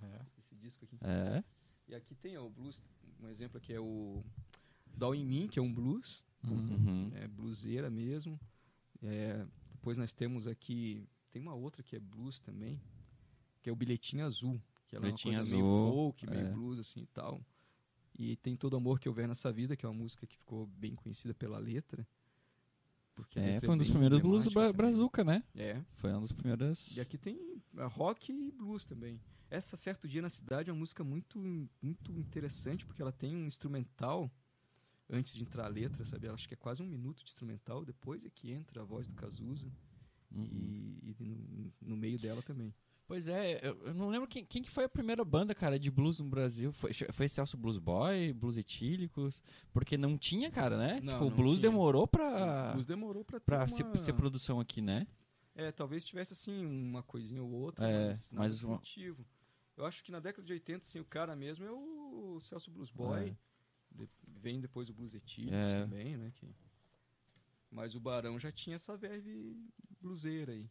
É. Esse disco aqui. É. E aqui tem ó, o blues, um exemplo aqui é o Down in Me, que é um blues. Uhum. é bluseira mesmo. É, depois nós temos aqui, tem uma outra que é blues também, que é o Bilhetinho Azul, que ela Bilhetinho é uma coisa Azul, meio folk, meio é. blues assim e tal. E tem Todo Amor Que Houver Nessa Vida, que é uma música que ficou bem conhecida pela letra. Porque É, foi um dos primeiros blues emblemática bra brazuca, né? É. Foi uma das primeiras. E aqui tem ah, rock e blues também. Essa Certo Dia na Cidade é uma música muito, muito interessante, porque ela tem um instrumental antes de entrar a letra, sabe? Acho que é quase um minuto de instrumental, depois é que entra a voz do Cazuza Uhum. e, e no, no meio dela também. Pois é, eu, não lembro quem, quem que foi a primeira banda, cara, de blues no Brasil. Foi, foi Celso Blues Boy, Blues Etílicos? Porque não tinha, cara, né? Não, tipo, o não blues tinha. demorou O pra, blues demorou pra pra uma... ser, ser produção aqui, né? É, talvez tivesse assim uma coisinha ou outra, É, mas nada mas definitivo. Eu acho que na década de 80, assim, o cara mesmo é o Celso Blues Boy. É. De- vem depois o Blues Etílicos É. também, né? Que... Mas o Barão já tinha essa verve bluseira aí.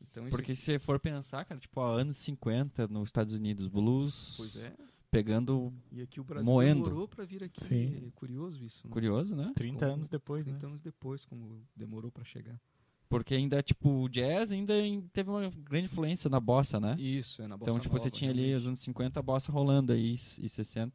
Então, Porque se você for pensar, cara, tipo, ó, anos 50 nos Estados Unidos, blues Pois é. pegando. E aqui o Brasil Moendo. demorou pra vir aqui. Sim. É curioso isso. Né? Curioso, né? 30 Como anos depois, né? 30 anos depois, como demorou pra chegar. Porque ainda, tipo, o jazz ainda teve uma grande influência na bossa, né? Isso, é na bossa Então, tipo, você nova, tinha ali realmente. os anos 50, a bossa rolando aí, e 60.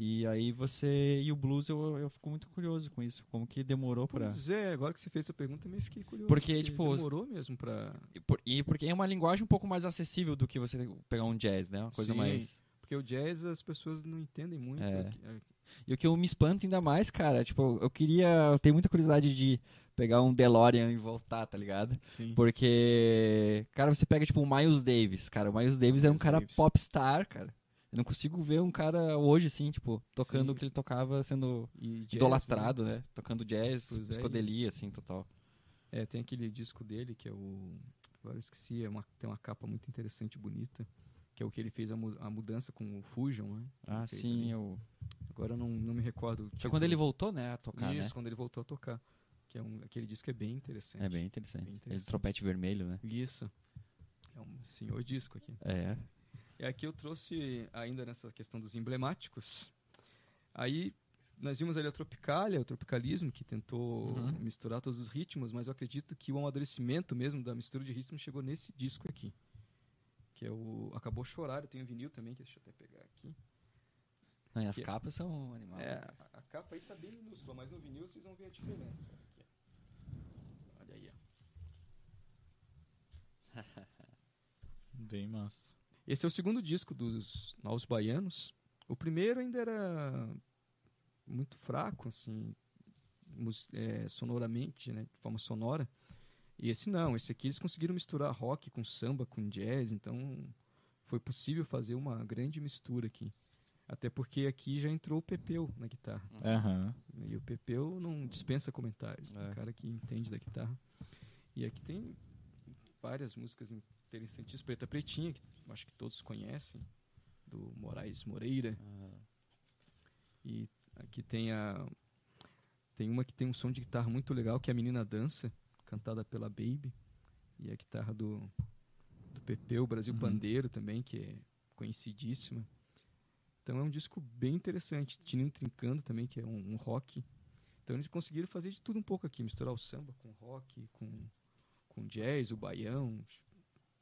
E aí você. E o blues, eu, eu fico muito curioso com isso. Como que demorou pra. Pois é, agora que você fez essa pergunta, também fiquei curioso. Porque, tipo, os- Demorou mesmo pra. E, por- e porque é uma linguagem um pouco mais acessível do que você pegar um jazz, né? Uma coisa Sim. mais. Porque o jazz as pessoas não entendem muito. É. É, E o que eu me espanto ainda mais, cara, tipo, eu queria. Eu tenho muita curiosidade de pegar um DeLorean e voltar, tá ligado? Sim. Porque, cara, você pega, tipo, o Miles Davis, cara. O Miles Davis é um Miles cara Davis. popstar, cara. Eu não consigo ver um cara hoje, assim, tipo, tocando Sim. o que ele tocava, sendo jazz, idolatrado, né? Tocando jazz, Pois é, psicodelia, assim, total. É, tem aquele disco dele que é o. Agora eu esqueci, é uma, tem uma capa muito interessante, bonita. Que é o que ele fez a, mu- a mudança com o Fusion, né? Ah, sim, ali. eu... Agora eu não, não me recordo. Foi quando ele voltou, né, a tocar, Isso, né? quando ele voltou a tocar. Que é um, aquele disco é bem interessante. É bem interessante. Bem Ele interessante. tropete vermelho, né? Isso. É um senhor disco aqui. É. E aqui eu trouxe, ainda nessa questão dos emblemáticos, aí nós vimos ali a Tropicália, o tropicalismo, que tentou Uhum. misturar todos os ritmos, mas eu acredito que o amadurecimento mesmo da mistura de ritmos chegou nesse disco aqui. Que é o Acabou Chorar, eu tenho vinil também, que deixa eu até pegar aqui. Não, e as Que- capas são animais. É, a, a capa aí tá bem minúscula, mas no vinil vocês vão ver a diferença. Aqui. Olha aí, ó. Bem massa. Esse é o segundo disco dos Novos Baianos. O primeiro ainda era muito fraco, assim, é, sonoramente, né, de forma sonora. E esse não, esse aqui eles conseguiram misturar rock com samba, com jazz, então foi possível fazer uma grande mistura aqui. Até porque aqui já entrou o Pepeu na guitarra. Aham. E o Pepeu não dispensa comentários, né? É. um cara que entende da guitarra. E aqui tem várias músicas interessantíssimas. Preta Pretinha, que acho que todos conhecem, do Moraes Moreira. Ah, E aqui tem a tem uma que tem um som de guitarra muito legal, que é a Menina Dança, cantada pela Baby. E a guitarra do, do Pepeu, Brasil Uhum. Pandeiro também, que é conhecidíssima. Então é um disco bem interessante. Tininho Trincando também, que é um, um rock. Então eles conseguiram fazer de tudo um pouco aqui, misturar o samba com rock, com, com jazz, o baião.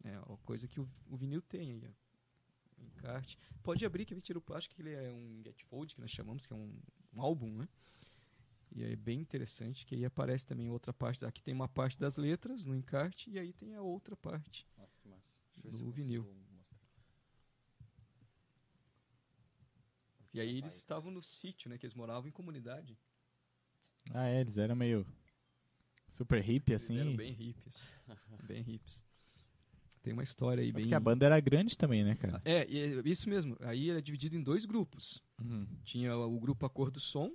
É uma coisa que o, o vinil tem aí, ó. O encarte. Pode abrir que ele tira o plástico, que ele é um Getfold, que nós chamamos, que é um, um álbum, né? E é bem interessante, que aí aparece também outra parte. Aqui tem uma parte das letras no encarte, e aí tem a outra parte. Nossa, que massa. Do vinil. E aí eles estavam no sítio, né? Que eles moravam em comunidade. Ah, é, eles eram meio super hippie, Eles assim. eram bem hippies. bem hippies. Tem uma história aí É bem... Porque a banda era grande também, né, cara? É, é isso mesmo. Aí era dividido em dois grupos. Uhum. Tinha o grupo A Cor do Som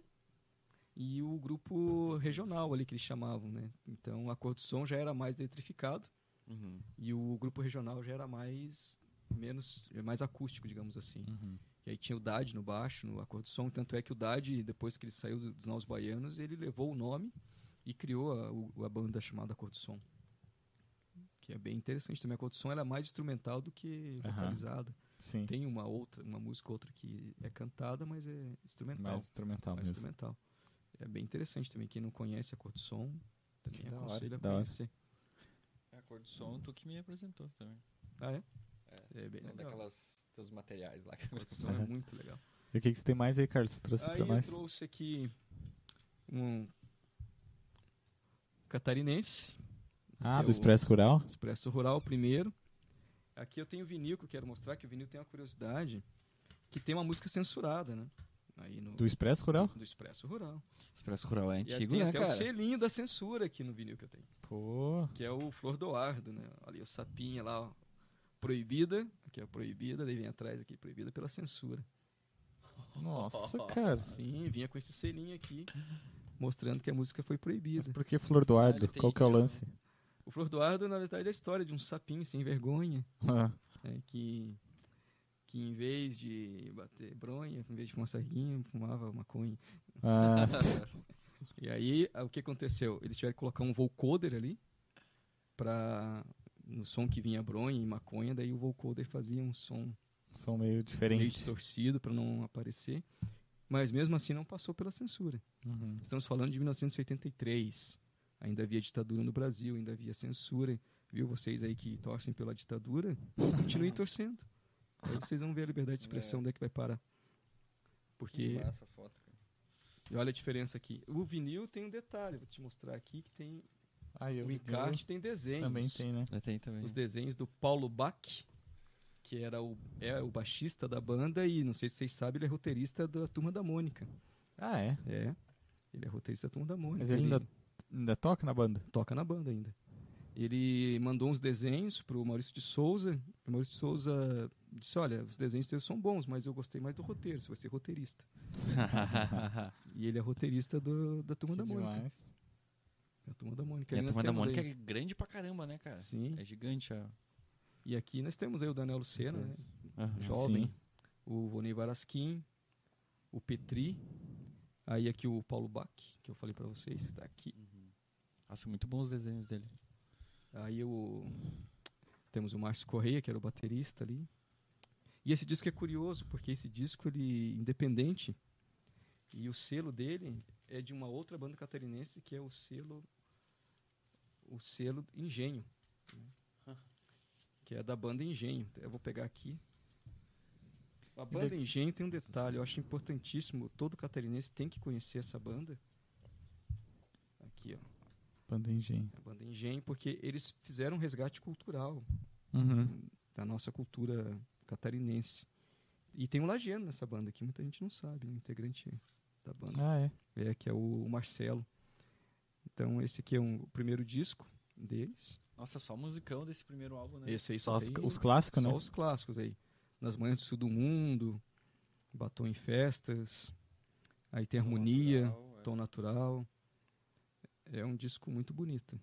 e o grupo regional ali que eles chamavam, né? Então a Cor do Som já era mais eletrificado Uhum. e o grupo regional já era mais menos mais acústico, digamos assim. Uhum. E aí tinha o Dade no baixo, no Acordo Som, tanto é que o Dade, depois que ele saiu do- dos Novos Baianos, ele levou o nome e criou a, o- a banda chamada Acordo Som. Que é bem interessante também. A Som ela é mais instrumental do que vocalizada. Sim. Tem uma outra, uma música ou outra que é cantada, mas é instrumental. Mais instrumental mais mesmo. instrumental. É bem interessante também. Quem não conhece Acordo Som, também Que da hora, aconselho a conhecer. É a cor do som, tu que me apresentou também. Ah, é? É. É bem Um legal. daquelas teus materiais lá. Acordo Som é muito legal. E o que, que você tem mais aí, Carlos? Você trouxe Aí pra eu nós? trouxe aqui um catarinense, Ah, que do é Expresso Rural? Expresso Rural primeiro. Aqui eu tenho o vinil que eu quero mostrar, que o vinil tem uma curiosidade, que tem uma música censurada, né? Aí no, Do Expresso Rural? do Expresso Rural. Expresso Rural é E aí antigo, tem né, até cara? o selinho da censura aqui no vinil que eu tenho, Pô, que é o Flor do Ardo, né? Ali o sapinha lá, ó, proibida, aqui é proibida, daí vem atrás aqui, proibida pela censura. nossa, cara. Sim, vinha com esse selinho aqui, mostrando que a música foi Mas proibida. por que Flor do Ardo? tem Qual que é o que- lance? O Flor do Ardo, na verdade, é a história de um sapinho sem vergonha, Ah, né, que, que em vez de bater bronha, em vez de fumar sarguinho, fumava maconha. ah, E aí, o que aconteceu? Eles tiveram que colocar um vocoder ali, pra, no som que vinha bronha e maconha, daí o vocoder fazia um som são meio meio diferentes. distorcido para não aparecer. Mas mesmo assim não passou pela censura. Uhum. Estamos falando de 1983. Ainda havia ditadura no Brasil, ainda havia censura. Viu vocês aí que torcem pela ditadura? Continuem torcendo. Aí vocês vão ver a liberdade de expressão onde é que vai parar. Porque, foto, cara. e olha a diferença aqui. O vinil tem um detalhe, vou te mostrar aqui, que tem Ah, eu o encarte tem desenhos. também tem, né? Tem também. Os desenhos do Paulo Bach, que era o, é o baixista da banda e, não sei se vocês sabem, ele é roteirista da Turma da Mônica. Ah, é? É, ele é roteirista da Turma da Mônica. Mas ele ainda, ainda toca na banda? toca na banda ainda. Ele mandou uns desenhos pro Maurício de Souza. O Maurício de Souza disse: Olha, os desenhos seus são bons, mas eu gostei mais do roteiro. Você vai ser roteirista. E ele é roteirista do, da Turma Que da Mônica. demais. Da Turma da Mônica. E a turma da Mônica aí- é grande pra caramba, né, cara? Sim. É gigante. ó. E aqui nós temos aí o Daniel Lucena, né? Aham. jovem. Sim. O Vonei Varasquim. O Petri. Aí aqui o Paulo Bach, que eu falei pra vocês, está aqui. Nossa, muito bons os desenhos dele. Aí o temos o Márcio Correia, que era o baterista ali. E esse disco é curioso, porque esse disco ele é independente e o selo dele é de uma outra banda catarinense que é o selo o selo Engenho, né? que é da banda Engenho. Eu vou pegar aqui. A banda Engenho tem um detalhe, eu acho importantíssimo, todo catarinense tem que conhecer essa banda. Aqui, ó. Banda Engenho. A banda Engenho, porque eles fizeram um resgate cultural Uhum. da nossa cultura catarinense. E tem um lagiano nessa banda que muita gente não sabe, um integrante da banda, Ah, é. é, que é o Marcelo. Então esse aqui é um, o primeiro disco deles. Nossa, só musicão desse primeiro álbum, né? Esse aí Só só os, tem os clássicos, só né? os clássicos aí. Nas Manhãs do Sul do Mundo, Batom em Festas, aí tem Harmonia, Natural, é. Tom Natural. É um disco muito bonito.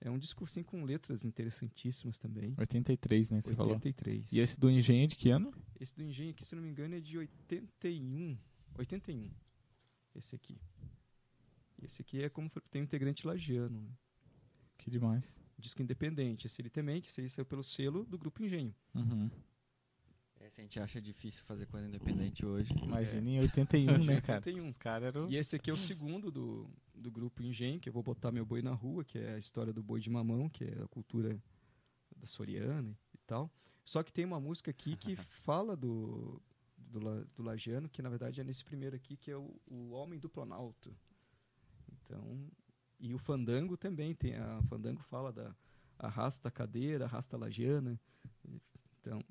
É um disco assim com letras interessantíssimas também. 83, né? Você falou. 83. E esse do Engenho é de que ano? Esse do Engenho aqui, se não me engano, é de 81. 81. Esse aqui. E esse aqui é como foi- tem um integrante lagiano. Né? Que demais. Disco independente. Esse ele também, que esse aí saiu pelo selo do Grupo Engenho. Uhum. Esse a gente acha difícil fazer coisa independente hoje. Imagina em 81, né, cara? 81. Os caras eram... E esse aqui é o segundo do, do Grupo Engenho, que eu vou botar meu boi na rua, que é a história do boi de mamão, que é a cultura da Soriana e tal. Só que tem uma música aqui que fala do, do, do lagiano, que na verdade é nesse primeiro aqui, que é o, o Homem do Planalto. Então, e o Fandango também tem, a Fandango fala da arrasta a cadeira, arrasta a lagiana. Então,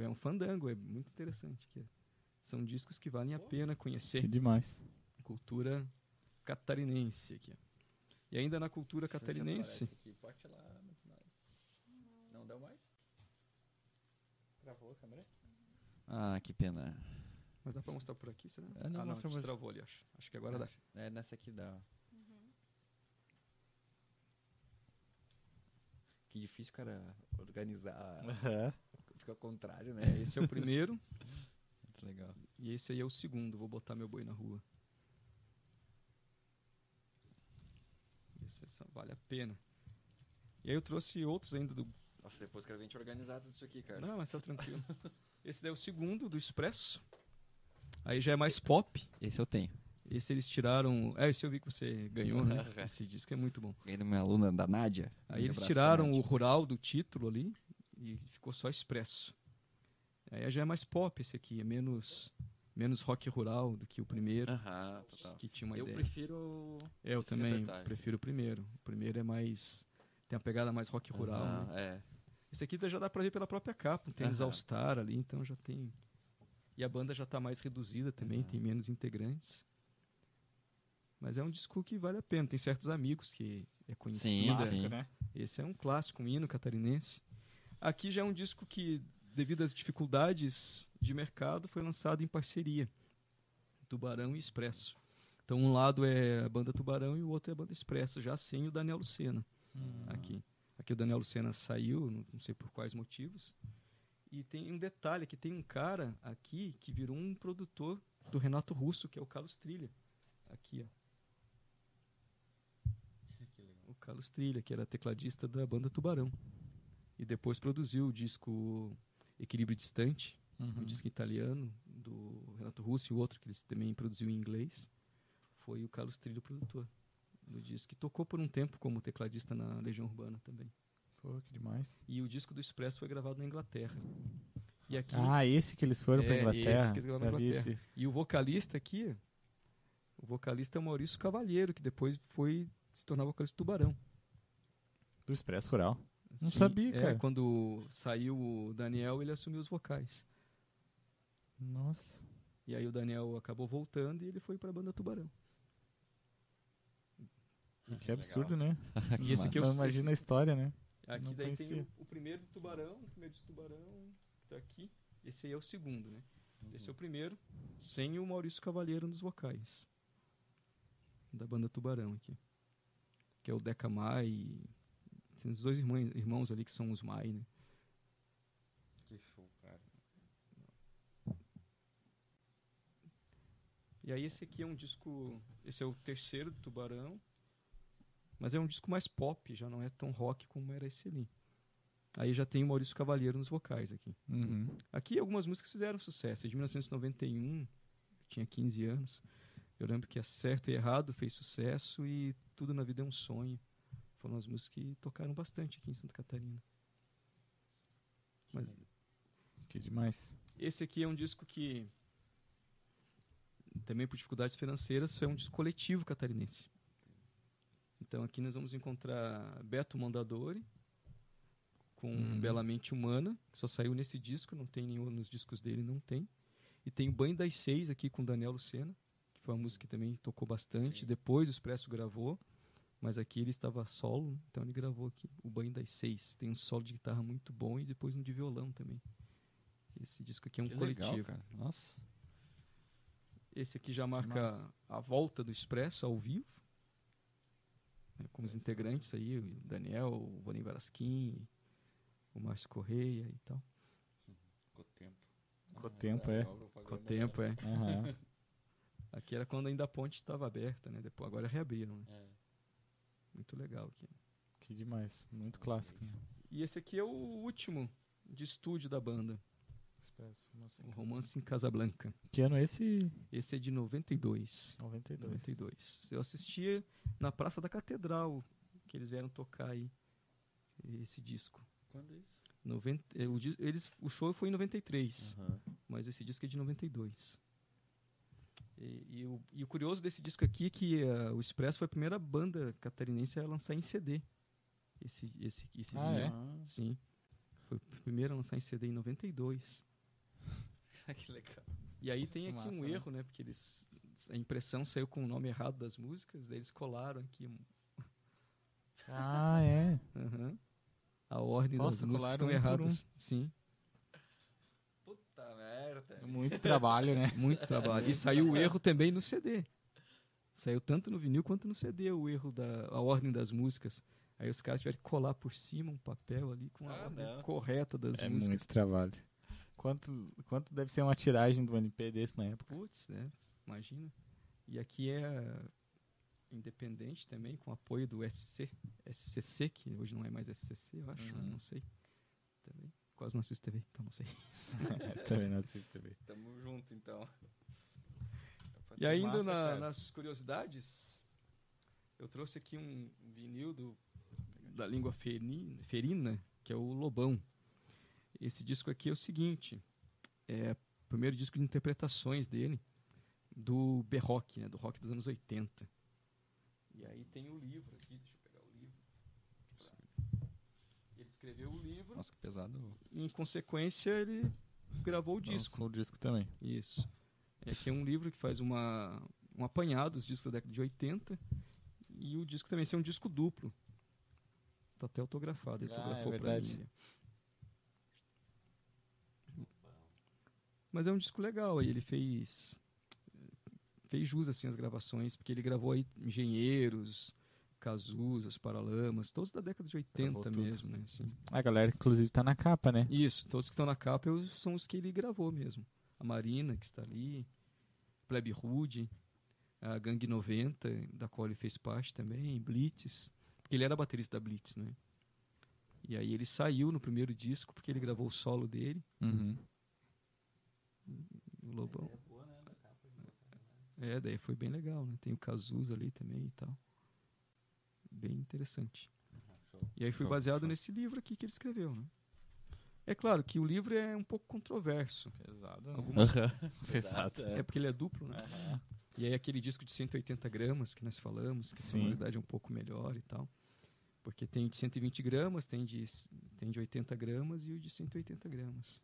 é um fandango, é muito interessante. Que são discos que valem a pena conhecer Que demais. cultura catarinense aqui. E ainda na cultura catarinense, Não deu mais? Travou a câmera? Ah, que pena. mas dá pra mostrar por aqui, será? Ah, não, ah, não, mostra, destravou ali, acho. Acho que agora dá. É, nessa aqui dá. Que difícil, cara, organizar. Aham. Fica ao contrário, É, né? esse é o primeiro Muito legal. e esse aí é o segundo. Vou botar meu boi na rua. Vale a pena. E aí eu trouxe outros ainda do. Nossa, depois quero ver a gente organizar tudo isso aqui, cara. Não, mas tá tranquilo. Esse daí é o segundo do Expresso. Aí já é mais pop. Esse eu tenho. Esse eles tiraram. É, esse eu vi que você ganhou, né? Esse disco é muito bom. Ganhei da minha aluna da Nádia. Aí eles tiraram o rural do título ali e ficou só expresso. Aí já é mais pop esse aqui, é menos, menos rock rural do que o primeiro, Aham, total. que tinha uma Eu ideia. prefiro. Eu também repertório. prefiro o primeiro. O primeiro é mais. tem a pegada mais rock rural. Aham, né? É. Esse aqui já dá pra ver pela própria capa, tem os Aham. All Star ali, então já tem. E a banda já tá mais reduzida também, Aham. tem menos integrantes. Mas é um disco que vale a pena, tem certos amigos que é conhecido. Sim, sim. Esse é um clássico, um hino catarinense. Aqui já é um disco que, devido às dificuldades de mercado, foi lançado em parceria. Tubarão e Expresso. Então um lado é a banda Tubarão e o outro é a banda Expresso, já sem o Daniel Lucena Hum. aqui. Aqui o Daniel Lucena saiu, não sei por quais motivos. E tem um detalhe, que tem um cara aqui que virou um produtor do Renato Russo, que é o Carlos Trilha. Aqui, ó. O Carlos Trilha, que era tecladista da banda Tubarão. E depois produziu o disco Equilíbrio Distante, Uhum. um disco italiano do Renato Russo e o outro que eles também produziu em inglês. Foi o Carlos Trilha o produtor do disco, que tocou por um tempo como tecladista na Legião Urbana também. Pô, que demais. E o disco do Expresso foi gravado na Inglaterra. E aqui Ah, esse que eles foram pra É, Inglaterra. esse que eles gravaram na Inglaterra. esse. e o vocalista aqui, o vocalista é o Maurício Cavalheiro, que depois foi se tornar vocalista do Tubarão. Do Expresso Rural. Não Sim, sabia, é, cara. quando saiu o Daniel, ele assumiu os vocais. Nossa. E aí o Daniel acabou voltando e ele foi pra banda Tubarão. Que absurdo, né? E esse aqui é o- Não imagina a história, né? Aqui Não daí tem conhecia. o, o primeiro do Tubarão, o primeiro do Tubarão, tá aqui. Esse aí é o segundo, né? Esse é o primeiro, sem o Maurício Cavalheiro nos vocais. Da banda Tubarão aqui. Que é o Deca Mai. E Tem os dois irmãos, irmãos ali que são os Mai, né? Que show, cara. E aí esse aqui é um disco. Esse é o terceiro do Tubarão. Mas é um disco mais pop, já não é tão rock como era esse ali. Aí já tem o Maurício Cavalheiro nos vocais aqui. Uhum. Aqui algumas músicas fizeram sucesso. É de 1991, eu tinha 15 anos. Eu lembro que Acerto e Errado fez sucesso e Tudo na Vida é um Sonho. Foram as músicas que tocaram bastante aqui em Santa Catarina. Mas Que demais. esse aqui é um disco que, também por dificuldades financeiras, foi um disco coletivo catarinense. Então aqui nós vamos encontrar Beto Mondadori, com Uhum. Belamente Humana, que só saiu nesse disco, não tem nenhum nos discos dele, não tem. E tem o Banho das Seis aqui com Daniel Lucena, que foi uma música que também tocou bastante. Sim. Depois o Expresso gravou, mas aqui ele estava solo, então ele gravou aqui o Banho das Seis. Tem um solo de guitarra muito bom e depois um de violão também. Esse disco aqui é um Que coletivo. legal, cara. Nossa. Esse aqui já marca Massa. a volta do Expresso ao vivo. né, com os integrantes aí, o Daniel, o Boninho Varasquim, o Márcio Correia e tal. O tempo. O tempo, é. Com o tempo, é. Aqui era quando ainda a ponte estava aberta, né? Depois, agora reabriram, né? É. Muito legal aqui. Que demais. Muito clássico. Né? E esse aqui é o último de estúdio da banda, Expresso. o Romance em Casablanca. Que ano é esse? Esse é de 92. 92. 92. Eu assistia na Praça da Catedral, que eles vieram tocar aí esse disco. Quando é isso? 90, eh, o, eles, o show foi em 93, Aham. mas esse disco é de 92. E, e o, e o curioso desse disco aqui é que eh, o Expresso foi a primeira banda catarinense a lançar em CD. Esse, esse, esse Ah, vinil. é? Sim. Foi a primeira a lançar em CD em 92. que legal. E aí tem Que aqui massa, um né? erro, né? Porque eles. A impressão saiu com o nome errado das músicas, daí eles colaram aqui. um- Ah, é. aham. A ordem Nossa, das músicas colaram estão um erradas. Sim. Merda. Muito trabalho, né? Muito trabalho. E saiu o erro também no CD. Saiu tanto no vinil quanto no CD o erro da a ordem das músicas. Aí os caras tiveram que colar por cima um papel ali com a Ah, ordem não. correta das É músicas. muito trabalho. Quanto, quanto deve ser uma tiragem do NP desse na época? Putz, né? Imagina. E aqui é independente também, com apoio do SC, SCC, que hoje não é mais SCC, eu acho, né? Uhum. não sei. Também. Quase não assisto TV, então não sei. Também não assisto TV. Tamo junto, então. E ainda massa, na- nas curiosidades, eu trouxe aqui um vinil do, da língua feri- ferina, que é o Lobão. Esse disco aqui é o seguinte: é o primeiro disco de interpretações dele do B-Rock, né, do rock dos anos 80. E aí tem o livro aqui, deixa eu pegar o livro. Ele escreveu o livro Nossa, que pesado. em consequência, ele gravou o disco. Lançou o disco também. Isso. É que é um livro que faz uma, um apanhado dos discos da década de 80 e o disco também esse é um disco duplo. Tá até autografado, ele Ah, é autografou pra verdade. mim. Mas é um disco legal, aí ele fez fez jus assim as gravações, porque ele gravou aí Engenheiros, Cazuzas, Paralamas, todos da década de 80 Gravou tudo. mesmo, né? Assim. A galera, inclusive, tá na capa, né? Isso, todos que estão na capa eu- são os que ele gravou mesmo. A Marina, que está ali, Plebe Rude, a Gangue 90, da qual ele fez parte também, Blitz, porque ele era baterista da Blitz, né? E aí ele saiu no primeiro disco, porque ele gravou o solo dele, Uhum. o Lobão. É, daí foi bem legal, né? Tem o Cazuza ali também e tal. Bem interessante. E aí foi Show, baseado nesse livro aqui que ele escreveu, né? É claro que o livro é um pouco controverso. Pesado. Algumas Pesado. É porque ele é duplo, né? Aham. E aí aquele disco de 180 gramas que nós falamos, que a Sim. sonoridade é um pouco melhor e tal. Porque tem de 120 gramas, tem de, tem de 80 gramas e o de 180 gramas.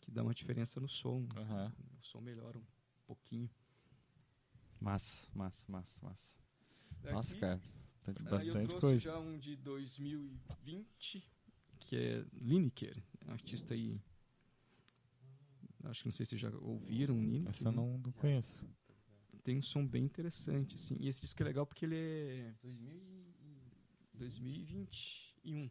Que dá uma diferença no som. Aham. O som melhora um pouquinho. Massa, massa, massa, massa. Nossa, cara. De aí eu bastante trouxe coisa. já um de 2020, que é Lineker, artista aí. Acho que não sei se já ouviram o Lineker. Essa eu né? não, não conheço. Tem um som bem interessante, assim. E esse disco é legal porque ele é 2021.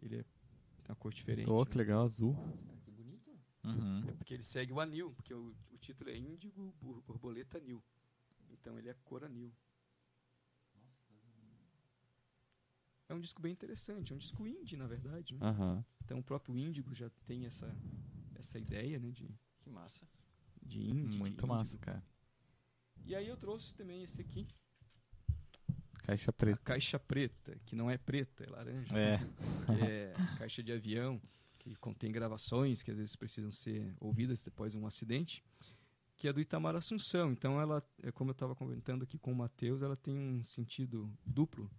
Ele é tem uma cor diferente. Tô, né? que legal, azul. Que bonito. Uhum. É porque ele segue o anil, porque o, o título é Índigo Bor- Borboleta Anil. Então ele é cor anil. É um disco bem interessante, é um disco indie, na verdade. Né? Então o próprio Índigo já tem essa, essa ideia né, de, Que massa. de indie. de Muito massa, índigo. cara. E aí eu trouxe também esse aqui, Caixa a preta. caixa preta, que não é preta, é laranja. É. é caixa de avião, que contém gravações que às vezes precisam ser ouvidas depois de um acidente, que é do Itamar Assunção. Então ela, é como eu estava comentando aqui com o Matheus, ela tem um sentido duplo,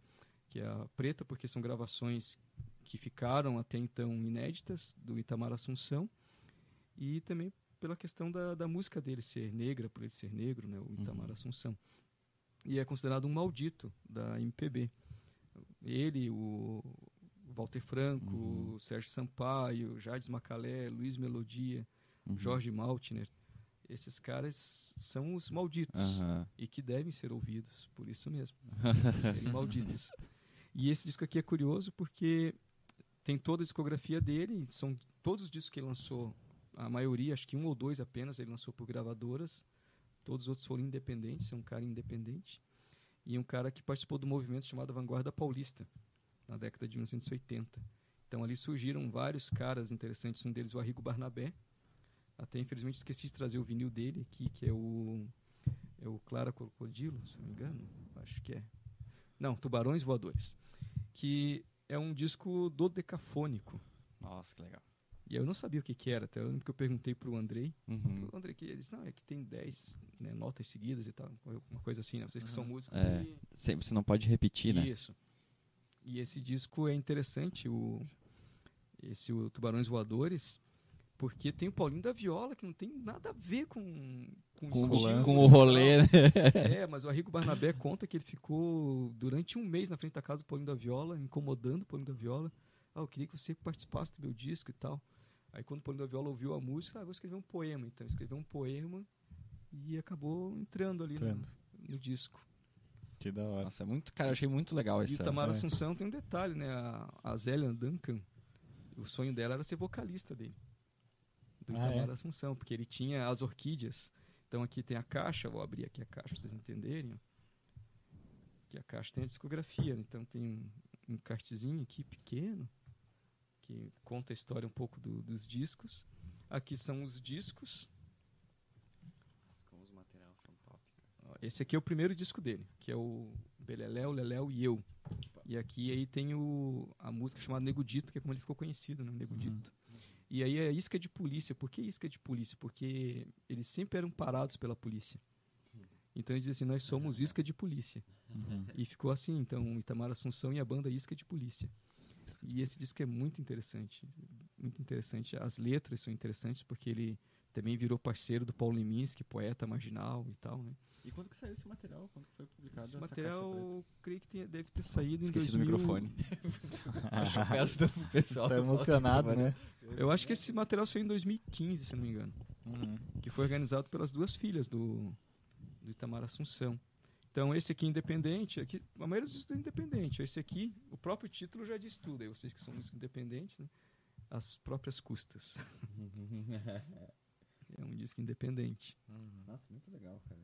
que é a preta porque são gravações que ficaram até então inéditas do Itamar Assunção e também pela questão da, da música dele ser negra, por ele ser negro, né, o Itamar Uhum. Assunção. E é considerado um maldito da MPB. Ele, o Walter Franco, Uhum. o Sérgio Sampaio, Jardim Macalé, Luiz Melodia, Uhum. Jorge Maltner. Esses caras são os malditos Aham. e que devem ser ouvidos, por isso mesmo, serem malditos. E esse disco aqui é curioso porque tem toda a discografia dele, são todos os discos que ele lançou, a maioria, acho que um ou dois apenas, ele lançou por gravadoras, todos os outros foram independentes, é um cara independente, e um cara que participou do movimento chamado Vanguarda Paulista, na década de 1980. Então ali surgiram vários caras interessantes, um deles o Arrigo Barnabé, até infelizmente esqueci de trazer o vinil dele aqui, que é o é o Clara Crocodilo, se não me engano, acho que é. Não, Tubarões Voadores, que é um disco dodecafônico. Nossa, que legal. E eu não sabia o que, que era, até eu lembro que eu perguntei pro Andrei, Uhum. o Andrei que ele disse, não, é que tem 10 né, notas seguidas e tal, uma coisa assim, né? Vocês que são músicos É. e- você não pode repetir, né? Isso. E esse disco é interessante, o, esse o Tubarões Voadores, porque tem o Paulinho da Viola, que não tem nada a ver com, com, Com, o- com o rolê, né? É, mas o Arrigo Barnabé conta que ele ficou durante um mês na frente da casa do Paulinho da Viola, incomodando o Paulinho da Viola. Ah, eu queria que você participasse do meu disco e tal. Aí quando o Paulinho da Viola ouviu a música, ah, vou escrever um poema. Então escreveu um poema e acabou entrando ali no-. No, disco. Que da hora. Nossa, é muito, cara, eu achei muito legal E essa. o Tamara é. Assunção tem um detalhe, né? A, a Zélia Duncan, o sonho dela era ser vocalista dele. Do Ah, é? Itamar Assunção, porque ele tinha as orquídeas. Então aqui tem a caixa, vou abrir aqui a caixa para vocês entenderem. Que a caixa tem a discografia, né? então tem um, um cartezinho aqui pequeno que conta a história um pouco do- dos discos. Aqui são os discos. Como os materiais são top. Esse aqui é o primeiro disco dele, que é o Beleléu, Leléu e Eu. E aqui aí tem o, a música chamada Nego Dito, que é como ele ficou conhecido, né? Nego Uhum. E aí é isca de polícia. Por que isca de polícia? Porque eles sempre eram parados pela polícia. Então eles diziam assim, nós somos isca de polícia. Uhum. E ficou assim, então, Itamar Assunção e a banda Isca de Polícia. E esse disco é muito interessante. Muito interessante. As letras são interessantes porque ele também virou parceiro do Paulo Leminski, poeta marginal e tal, né? E quando que saiu esse material? Quando que foi publicado Esse essa material, creio que tenha- deve ter saído Esqueci em do 2000... microfone. Acho que peço tanto pro pessoal. Tá emocionado, né? Eu acho que esse material saiu em 2015, se eu não me engano. Uhum. Que foi organizado pelas duas filhas do, do Itamar Assunção. Então, esse aqui independente, aqui, a maioria dos discos é independente. Esse aqui, o próprio título já diz tudo. Aí vocês que são músicos independentes, né? As próprias custas. É um disco independente. Nossa, muito legal, cara.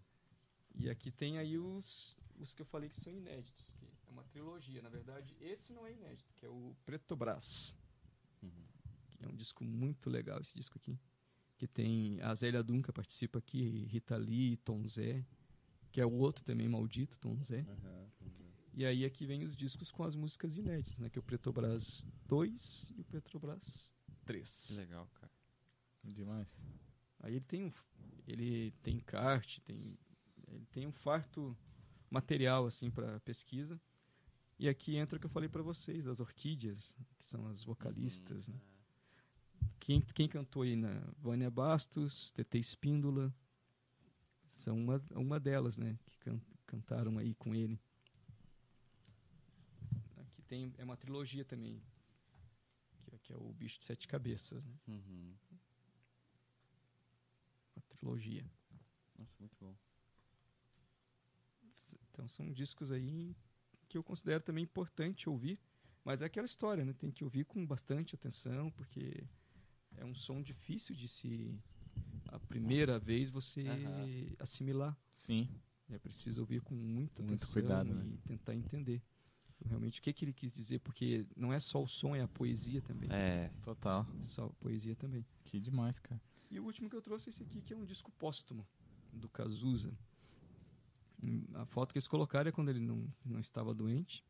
E aqui tem aí os, os que eu falei que são inéditos. Que é uma trilogia. Na verdade, esse não é inédito, que é o Preto Brás. Que é um disco muito legal, esse disco aqui. Que tem a Zélia Dunca participa aqui, Rita Lee, Tom Zé. Que é o outro também maldito, Tom Zé. E aí aqui vem os discos com as músicas inéditas, né? Que é o Petrobras 2 e o Petrobras 3. Que legal, cara. Demais. Aí ele tem um, ele tem kart, tem ele tem um farto material assim para pesquisa. E aqui entra o que eu falei para vocês, as orquídeas, que são as vocalistas, né? Quem, quem cantou aí na Vânia Bastos, TT Espíndola, são uma, uma delas, né, que can, cantaram aí com ele. Aqui tem é uma trilogia também, que, que é o Bicho de Sete Cabeças, né? Uhum. Uma trilogia. Nossa, muito bom. Então são discos aí que eu considero também importante ouvir, mas é aquela história, né? Tem que ouvir com bastante atenção, porque é um som difícil de se a primeira vez você Aham. assimilar. Sim. É preciso ouvir com muita Muito atenção cuidado, e né? tentar entender realmente o que, que ele quis dizer, porque não é só o som, é a poesia também. É. Total. É só a poesia também. Que demais, cara. E o último que eu trouxe é esse aqui, que é um disco póstumo, do Cazuza. A foto que eles colocaram é quando ele não, não estava doente.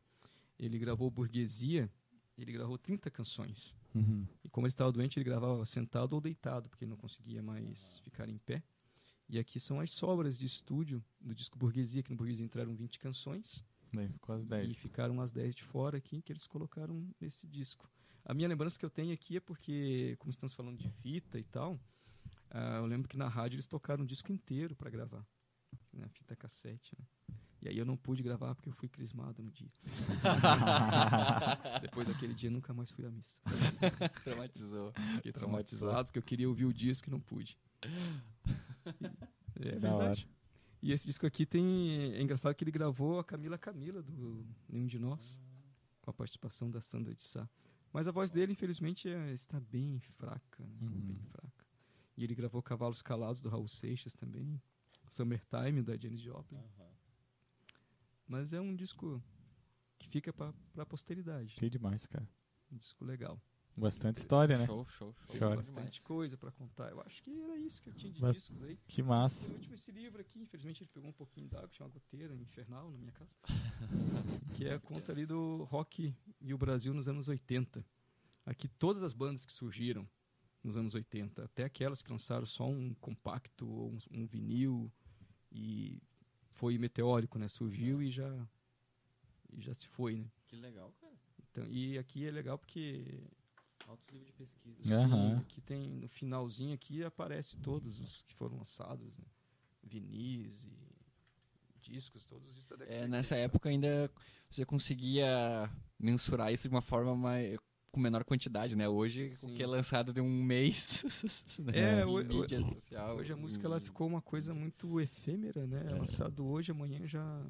Ele gravou Burguesia, ele gravou 30 canções. Uhum. E como ele estava doente, ele gravava sentado ou deitado, porque ele não conseguia mais ficar em pé. E aqui são as sobras de estúdio do disco Burguesia, que no Burguesia entraram 20 canções. Daí ficou as E 10. ficaram as 10 de fora aqui, que eles colocaram nesse disco. A minha lembrança que eu tenho aqui é porque, como estamos falando de fita e tal, ah, eu lembro que na rádio eles tocaram o disco inteiro para gravar. Na fita cassete, né? E aí eu não pude gravar porque eu fui crismado no dia. Depois daquele dia nunca mais fui à missa. Traumatizou. Fiquei traumatizado porque eu queria ouvir o disco e não pude. E- É Da verdade. E esse disco aqui tem. É engraçado que ele gravou a Camila Camila do Nenhum de Nós, com a participação da Sandra de Sá. Mas a voz dele, infelizmente, é- está bem fraca. né? Uhum. Bem fraca. E ele gravou Cavalos Calados do Raul Seixas também. Summertime da Janis Joplin. Mas é um disco que fica para a posteridade. Que demais, cara. Um disco legal. Bastante história, né? Show, show, show. Chora. bastante coisa para contar. Eu acho que era isso que eu tinha de Bas- discos aí. Que massa. Por último, esse livro aqui, infelizmente ele pegou um pouquinho d'água, tinha uma goteira infernal na minha casa. que é a conta ali do rock e o Brasil nos anos 80. Aqui todas as bandas que surgiram nos anos 80, até aquelas que lançaram só um compacto ou um, um vinil e foi meteórico, né? Surgiu e já e já se foi, né? Que legal, cara. Então, e aqui é legal porque Altos livros de pesquisa. Sim, aqui tem no finalzinho aqui aparece todos os que foram lançados, né? Vinis e discos, todos os discos da década É, nessa 80. época ainda você conseguia mensurar isso de uma forma mais com menor quantidade, né? Hoje, o Sim. que é lançado de um mês, né? É, o- o- mídia social. Hoje a música ela em- ficou uma coisa muito efêmera, né? É É. lançado hoje, amanhã já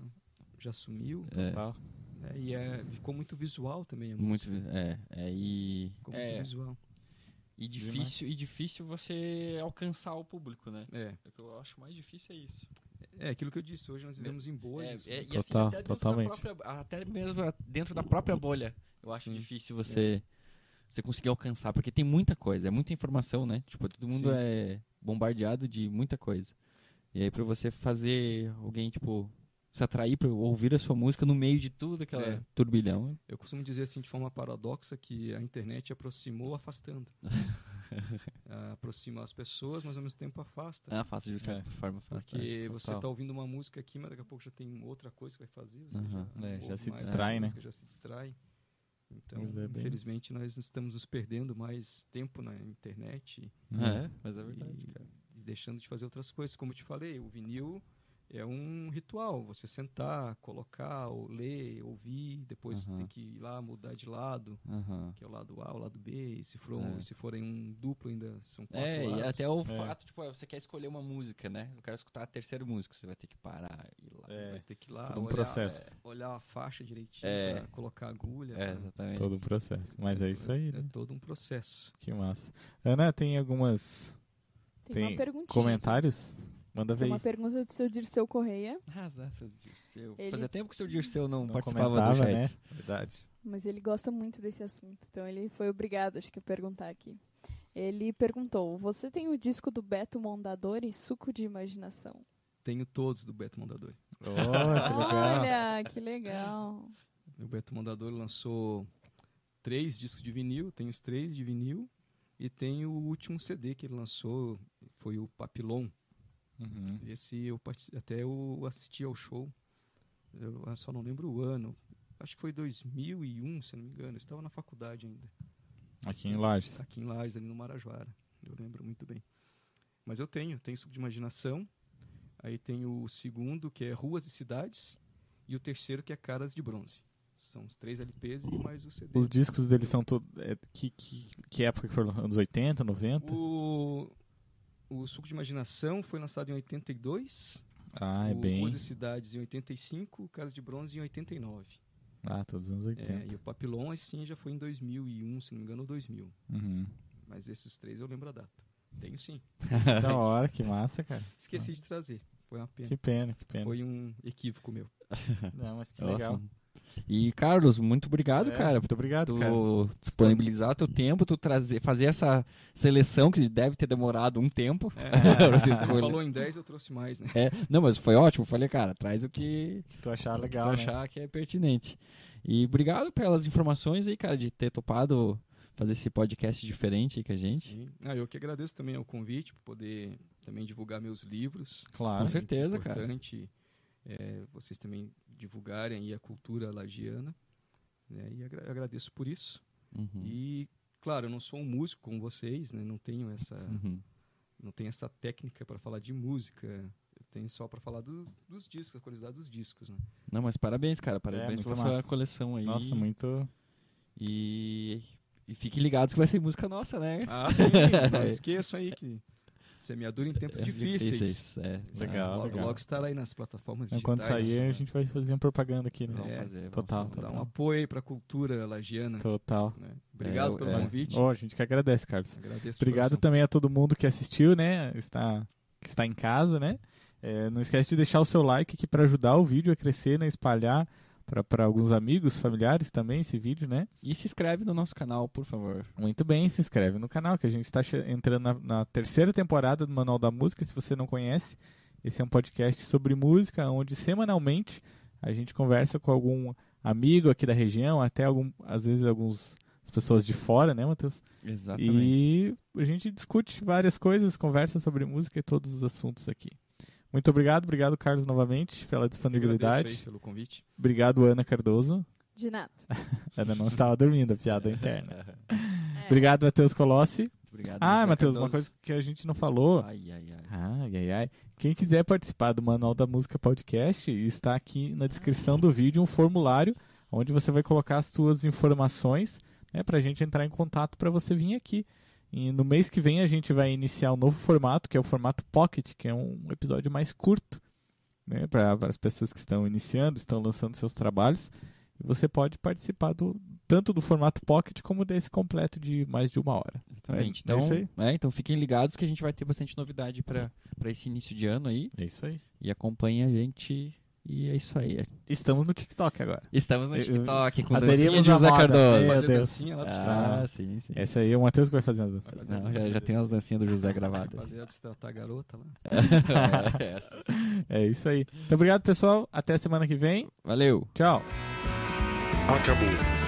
já sumiu, É, Total. né? E é, ficou muito visual também a muito, música. é, é, e, Ficou é, muito visual. e difícil, e difícil você alcançar o público, né? É. O que eu acho mais difícil é isso. É aquilo que eu disse, hoje nós vivemos em É, bolhas. é, e Total, assim, até totalmente. Própria, até mesmo dentro da própria bolha, eu acho Sim. difícil você, você conseguir alcançar, porque tem muita coisa, é muita informação, né? Tipo, todo mundo Sim. é bombardeado de muita coisa. E aí pra você fazer alguém, tipo, se atrair pra ouvir a sua música no meio de tudo aquela É. turbilhão. Eu costumo dizer assim de forma paradoxa que a internet aproximou afastando. Ah, aproxima as pessoas, mas ao mesmo tempo afasta. Ah, fácil de certa É. forma. fácil, Porque é, você está ouvindo uma música aqui, mas daqui a pouco já tem outra coisa que vai fazer. Você Aham. já, É, já se distrai, a né? música, Já se distrai. Então, é infelizmente, nós estamos nos perdendo mais tempo na internet É, mas é verdade, e, cara. e deixando de fazer outras coisas. Como eu te falei, o vinil é um ritual. Você sentar, colocar, ou ler, ouvir, depois Aham. tem que ir lá mudar de lado, que é o lado A, o lado B. E se, for um- É. se forem um duplo, ainda são quatro É, e lados. até o É. fato, tipo, você quer escolher uma música, né? Eu quero escutar a terceira música, você vai ter que parar e ir lá. É. Vai ter que ir lá Tudo um olhar, processo. é, olhar a faixa direitinho, É. pra colocar a agulha. É, pra- exatamente. Todo o processo. Mas é isso aí, É né? todo um processo. Que massa. Ana, tem algumas Tem, Tem uma perguntinha. Manda ver Tem aí. uma pergunta do seu Dirceu Correia, Arrasar, seu Dirceu. Ele- Fazia tempo que o seu Dirceu não, Não participava do chat. né? Verdade. mas ele gosta muito desse assunto. Então ele foi obrigado, acho que, a perguntar aqui. Ele perguntou: Você tem o disco do Beto Mondadori, Suco de Imaginação? Tenho todos do Beto Mondadori. Oh, que legal. Olha, que legal. O Beto Mondadori lançou três discos de vinil, tem os três de vinil, e tem o último CD que ele lançou, foi o Papilon. Uhum. Esse eu até eu assisti ao show, eu só não lembro o ano, acho que foi 2001, se não me engano, eu estava na faculdade ainda, Aqui em Lages. aqui em Lages, ali no Marajoara, eu lembro muito bem. Mas eu tenho, tenho Suco de Imaginação, aí tem o segundo que é Ruas e Cidades, e o terceiro que é Caras de Bronze. São os três LPs e mais o CD. Os discos deles são todos. É, que, que, que época que foram? Anos 80, 90? O, o Suco de Imaginação foi lançado em 82, Ah, é o bem. Ruas e Cidades em 85, o Caras de Bronze em 89. Ah, todos os anos 80. É, e o Papillon, esse sim, já foi em 2001, se não me engano, ou 2000. Uhum. Mas esses três eu lembro a data. Tenho sim. Da hora, que massa, cara. Esqueci de trazer. Foi uma pena. Que pena, que pena. Foi um equívoco meu. Não, mas que Nossa. legal. E, Carlos, muito obrigado, É, cara, Muito obrigado, tu cara. disponibilizar teu tempo, tu trazer, fazer essa seleção que deve ter demorado um tempo. É, você falou em 10, eu trouxe mais, né? É, não, mas foi ótimo. Falei, cara, traz o que, Se tu achar que legal, tu né? achar que é pertinente. E obrigado pelas informações aí, cara, de ter topado fazer esse podcast diferente aí com a gente. Sim. Ah, eu que agradeço também ao convite, por poder também divulgar meus livros. Claro. Com É certeza, cara. É, vocês também divulgarem aí a cultura lagiana. Né? E agra- agradeço por isso. Uhum. E, claro, eu não sou um músico como vocês, né? não tenho essa, Uhum. não tenho essa técnica para falar de música. Eu tenho só para falar do- dos discos, a qualidade dos discos. Né? Não, mas parabéns, cara. Parabéns muito pela sua massa. coleção aí. Nossa, muito. E, e fiquem ligados que vai ser música nossa, né? Ah, sim, não esqueçam aí que semeadura em tempos difíceis. É, Legal, logo, legal. logo estará aí nas plataformas digitais. quando sair, a gente vai fazer uma propaganda aqui, né? Vamos É, fazer. vamos total. Dá total. um apoio aí para a cultura lagiana. Total. né? Obrigado É, pelo é. convite. Ó, a gente que agradece, Carlos. Agradeço de Obrigado também a todo mundo que assistiu, né? Está, que está em casa, né? É, não esquece de deixar o seu like aqui para ajudar o vídeo a crescer, né? Espalhar para alguns amigos, familiares também esse vídeo, né? E se inscreve no nosso canal, por favor. Muito bem, se inscreve no canal, que a gente está entrando na, na terceira temporada do Manual da Música. Se você não conhece, esse é um podcast sobre música, onde semanalmente a gente conversa com algum amigo aqui da região, até algum, às vezes algumas pessoas de fora, né, Matheus? Exatamente. E a gente discute várias coisas, conversa sobre música e todos os assuntos aqui. Muito obrigado, obrigado Carlos novamente pela Agradeço disponibilidade. aí pelo convite. Obrigado Ana Cardoso. De nada. Ana não estava dormindo, a piada interna. É. Obrigado Matheus Colossi. Obrigado. Ah, Matheus, uma coisa que a gente não falou. Ai, ai, ai. Ai, ai, ai. Quem quiser participar do Manual da Música Podcast, está aqui na descrição do vídeo um formulário onde você vai colocar as suas informações né, para a gente entrar em contato para você vir aqui. E no mês que vem a gente vai iniciar um novo formato, que é o formato Pocket, que é um episódio mais curto né, para as pessoas que estão iniciando, estão lançando seus trabalhos. E você pode participar do, tanto do formato Pocket como desse completo de mais de uma hora. Exatamente. É Então, aí. é, então fiquem ligados que a gente vai ter bastante novidade para esse início de ano aí. É isso aí. E acompanhem a gente. E é isso aí. Estamos no TikTok agora. Estamos no Eu- TikTok com aderimos dancinha de José. Cardoso. Fazer dancinha lá do Ah, sim, sim. Essa aí é o Matheus que vai fazer as danças. Não, já, já tem as dancinhas do José gravadas. Rapaziada, se tratar a garota lá. Essas. É isso aí. Então, obrigado, pessoal. Até semana que vem. Valeu! Tchau. Acabou.